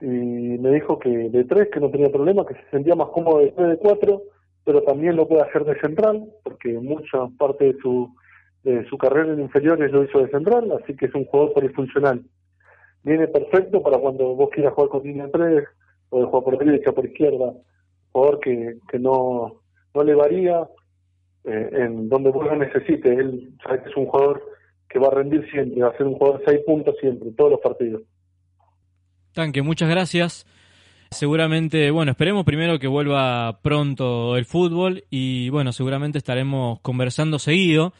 y me dijo que de tres, que no tenía problema, que se sentía más cómodo de tres de cuatro, pero también lo puede hacer de central, porque mucha parte de su de su carrera en inferiores lo hizo de central, así que es un jugador polifuncional. Viene perfecto para cuando vos quieras jugar con línea 3, o de jugar por derecha, por izquierda, jugador que, que no, no le varía eh, en donde vos lo necesite. Él sabe que es un jugador que va a rendir siempre, va a ser un jugador de 6 puntos siempre, todos los partidos. Tanque, muchas gracias. Seguramente, bueno, esperemos primero que vuelva pronto el fútbol y bueno, seguramente estaremos conversando seguido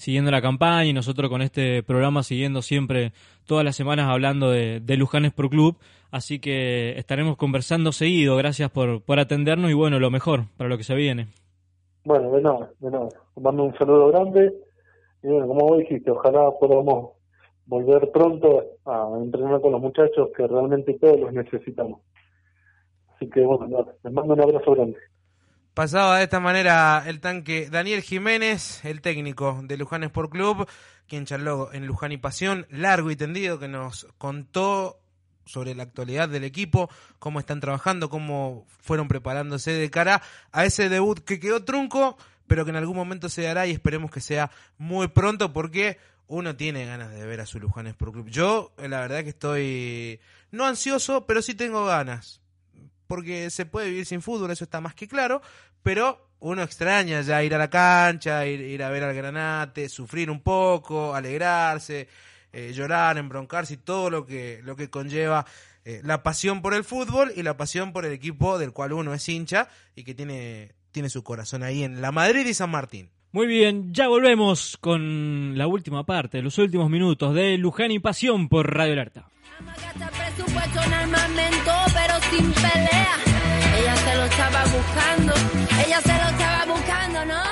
siguiendo la campaña y nosotros con este programa siguiendo siempre todas las semanas hablando de, de Lujanes Pro Club. Así que estaremos conversando seguido. Gracias por, por atendernos y bueno, lo mejor para lo que se viene. Bueno, de nada, de nada. Mando un saludo grande y bueno, como vos dijiste, ojalá podamos volver pronto a entrenar con los muchachos que realmente todos los necesitamos. Así que bueno, les mando un abrazo grande. Pasaba de esta manera el tanque Daniel Jiménez, el técnico de Luján Sport Club, quien charló en Luján y Pasión, largo y tendido, que nos contó sobre la actualidad del equipo, cómo están trabajando, cómo fueron preparándose de cara a ese debut que quedó trunco, pero que en algún momento se dará y esperemos que sea muy pronto porque uno tiene ganas de ver a su Luján Sport Club. Yo, la verdad que estoy no ansioso, pero sí tengo ganas porque se puede vivir sin fútbol, eso está más que claro, pero uno extraña ya ir a la cancha, ir, ir a ver al granate, sufrir un poco, alegrarse, eh, llorar, embroncarse y todo lo que, lo que conlleva eh, la pasión por el fútbol y la pasión por el equipo del cual uno es hincha y que tiene, tiene su corazón ahí en la Madrid y San Martín. Muy bien, ya volvemos con la última parte, los últimos minutos de Luján y Pasión por Radio Alerta. Presupuesto en armamento, pero sin pelea. Ella se lo estaba buscando, ella se lo estaba buscando, ¿no?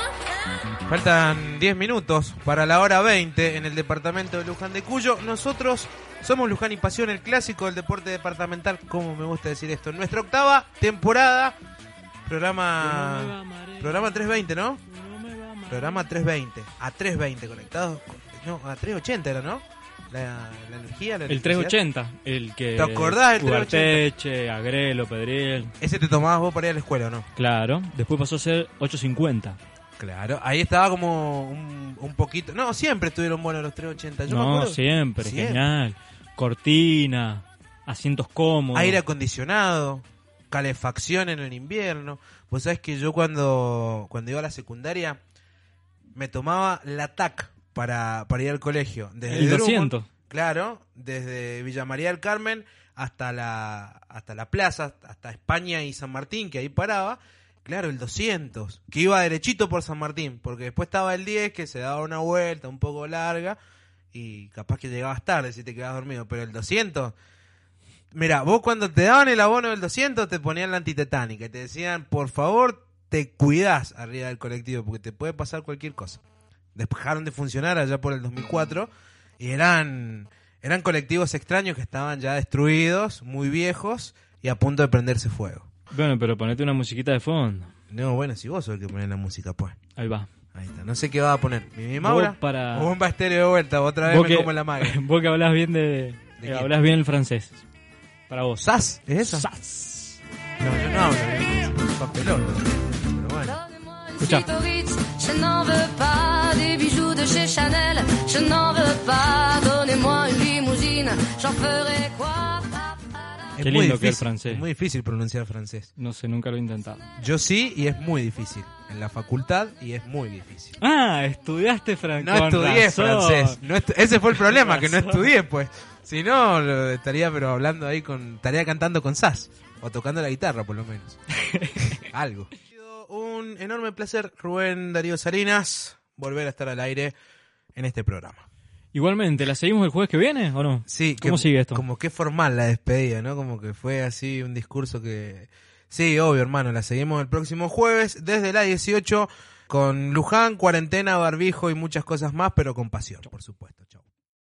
Faltan 10 minutos para la hora 20 en el departamento de Luján de Cuyo. Nosotros somos Luján y Pasión, el clásico del deporte departamental, como me gusta decir esto. Nuestra octava temporada, programa programa 320, ¿no? Programa 320, a 320 conectados, no, a 380 era, ¿no? La, la energía, la El 380, el que... ¿Te acordás del 380? Ugarteche, Agrelo, Pedriel. Ese te tomabas vos para ir a la escuela, ¿o no? Claro, después pasó a ser 850. Claro, ahí estaba como un, un poquito... No, siempre estuvieron buenos los 380. Yo me no, siempre, Siempre. genial. Cortina, asientos cómodos. Aire acondicionado. calefacción en el invierno. Pues sabes que yo cuando, cuando iba a la secundaria me tomaba la TAC para, para ir al colegio. Desde El Drummond, 200. Claro, desde Villa María del Carmen hasta la, hasta la plaza, hasta España y San Martín, que ahí paraba. Claro, el 200, que iba derechito por San Martín, porque después estaba el 10 que se daba una vuelta un poco larga y capaz que llegabas tarde si te quedabas dormido, pero el 200, mira, vos cuando te daban el abono del 200 te ponían la antitetánica y te decían, por favor, te cuidás arriba del colectivo porque te puede pasar cualquier cosa. Dejaron de funcionar allá por el 2004 y eran, eran colectivos extraños que estaban ya destruidos, muy viejos y a punto de prenderse fuego. Bueno, pero ponete una musiquita de fondo. No, bueno, si vos sos el que pone la música, pues. Ahí va. Ahí está. No sé qué va a poner. ¿Mi Maura? Vos para- O bomba estéreo de vuelta. Otra vez me que- como la magia. Vos que hablas bien de, ¿De eh, hablas bien el francés. Para vos. ¿Sas? ¿Es eso? Sas. No, yo no hablo bien. Es un papelón. Pero bueno. Escucha. Des bijoux de chez Chanel. Je n'en veux pas. Donnez-moi une limousine. J'en ferai quoi? Es Qué lindo que es difícil, francés. Muy difícil pronunciar francés. No sé, nunca lo he intentado. Yo sí, y es muy difícil. En la facultad, y es muy difícil. Ah, estudiaste francés. No estudié francés. No estu- ese fue el problema, que no Razón. estudié, pues. Si no, lo estaría pero hablando ahí con... Estaría cantando con Sass. O tocando la guitarra, por lo menos. Algo. Ha sido un enorme placer, Rubén Darío Salinas, volver a estar al aire en este programa. Igualmente, ¿la seguimos el jueves que viene o no? Sí, ¿Cómo que- sigue esto? Como que formal la despedida, ¿no? Como que fue así un discurso que... Sí, obvio, hermano, la seguimos el próximo jueves desde la 18 con Luján, cuarentena, barbijo y muchas cosas más, pero con pasión, por supuesto. Chau.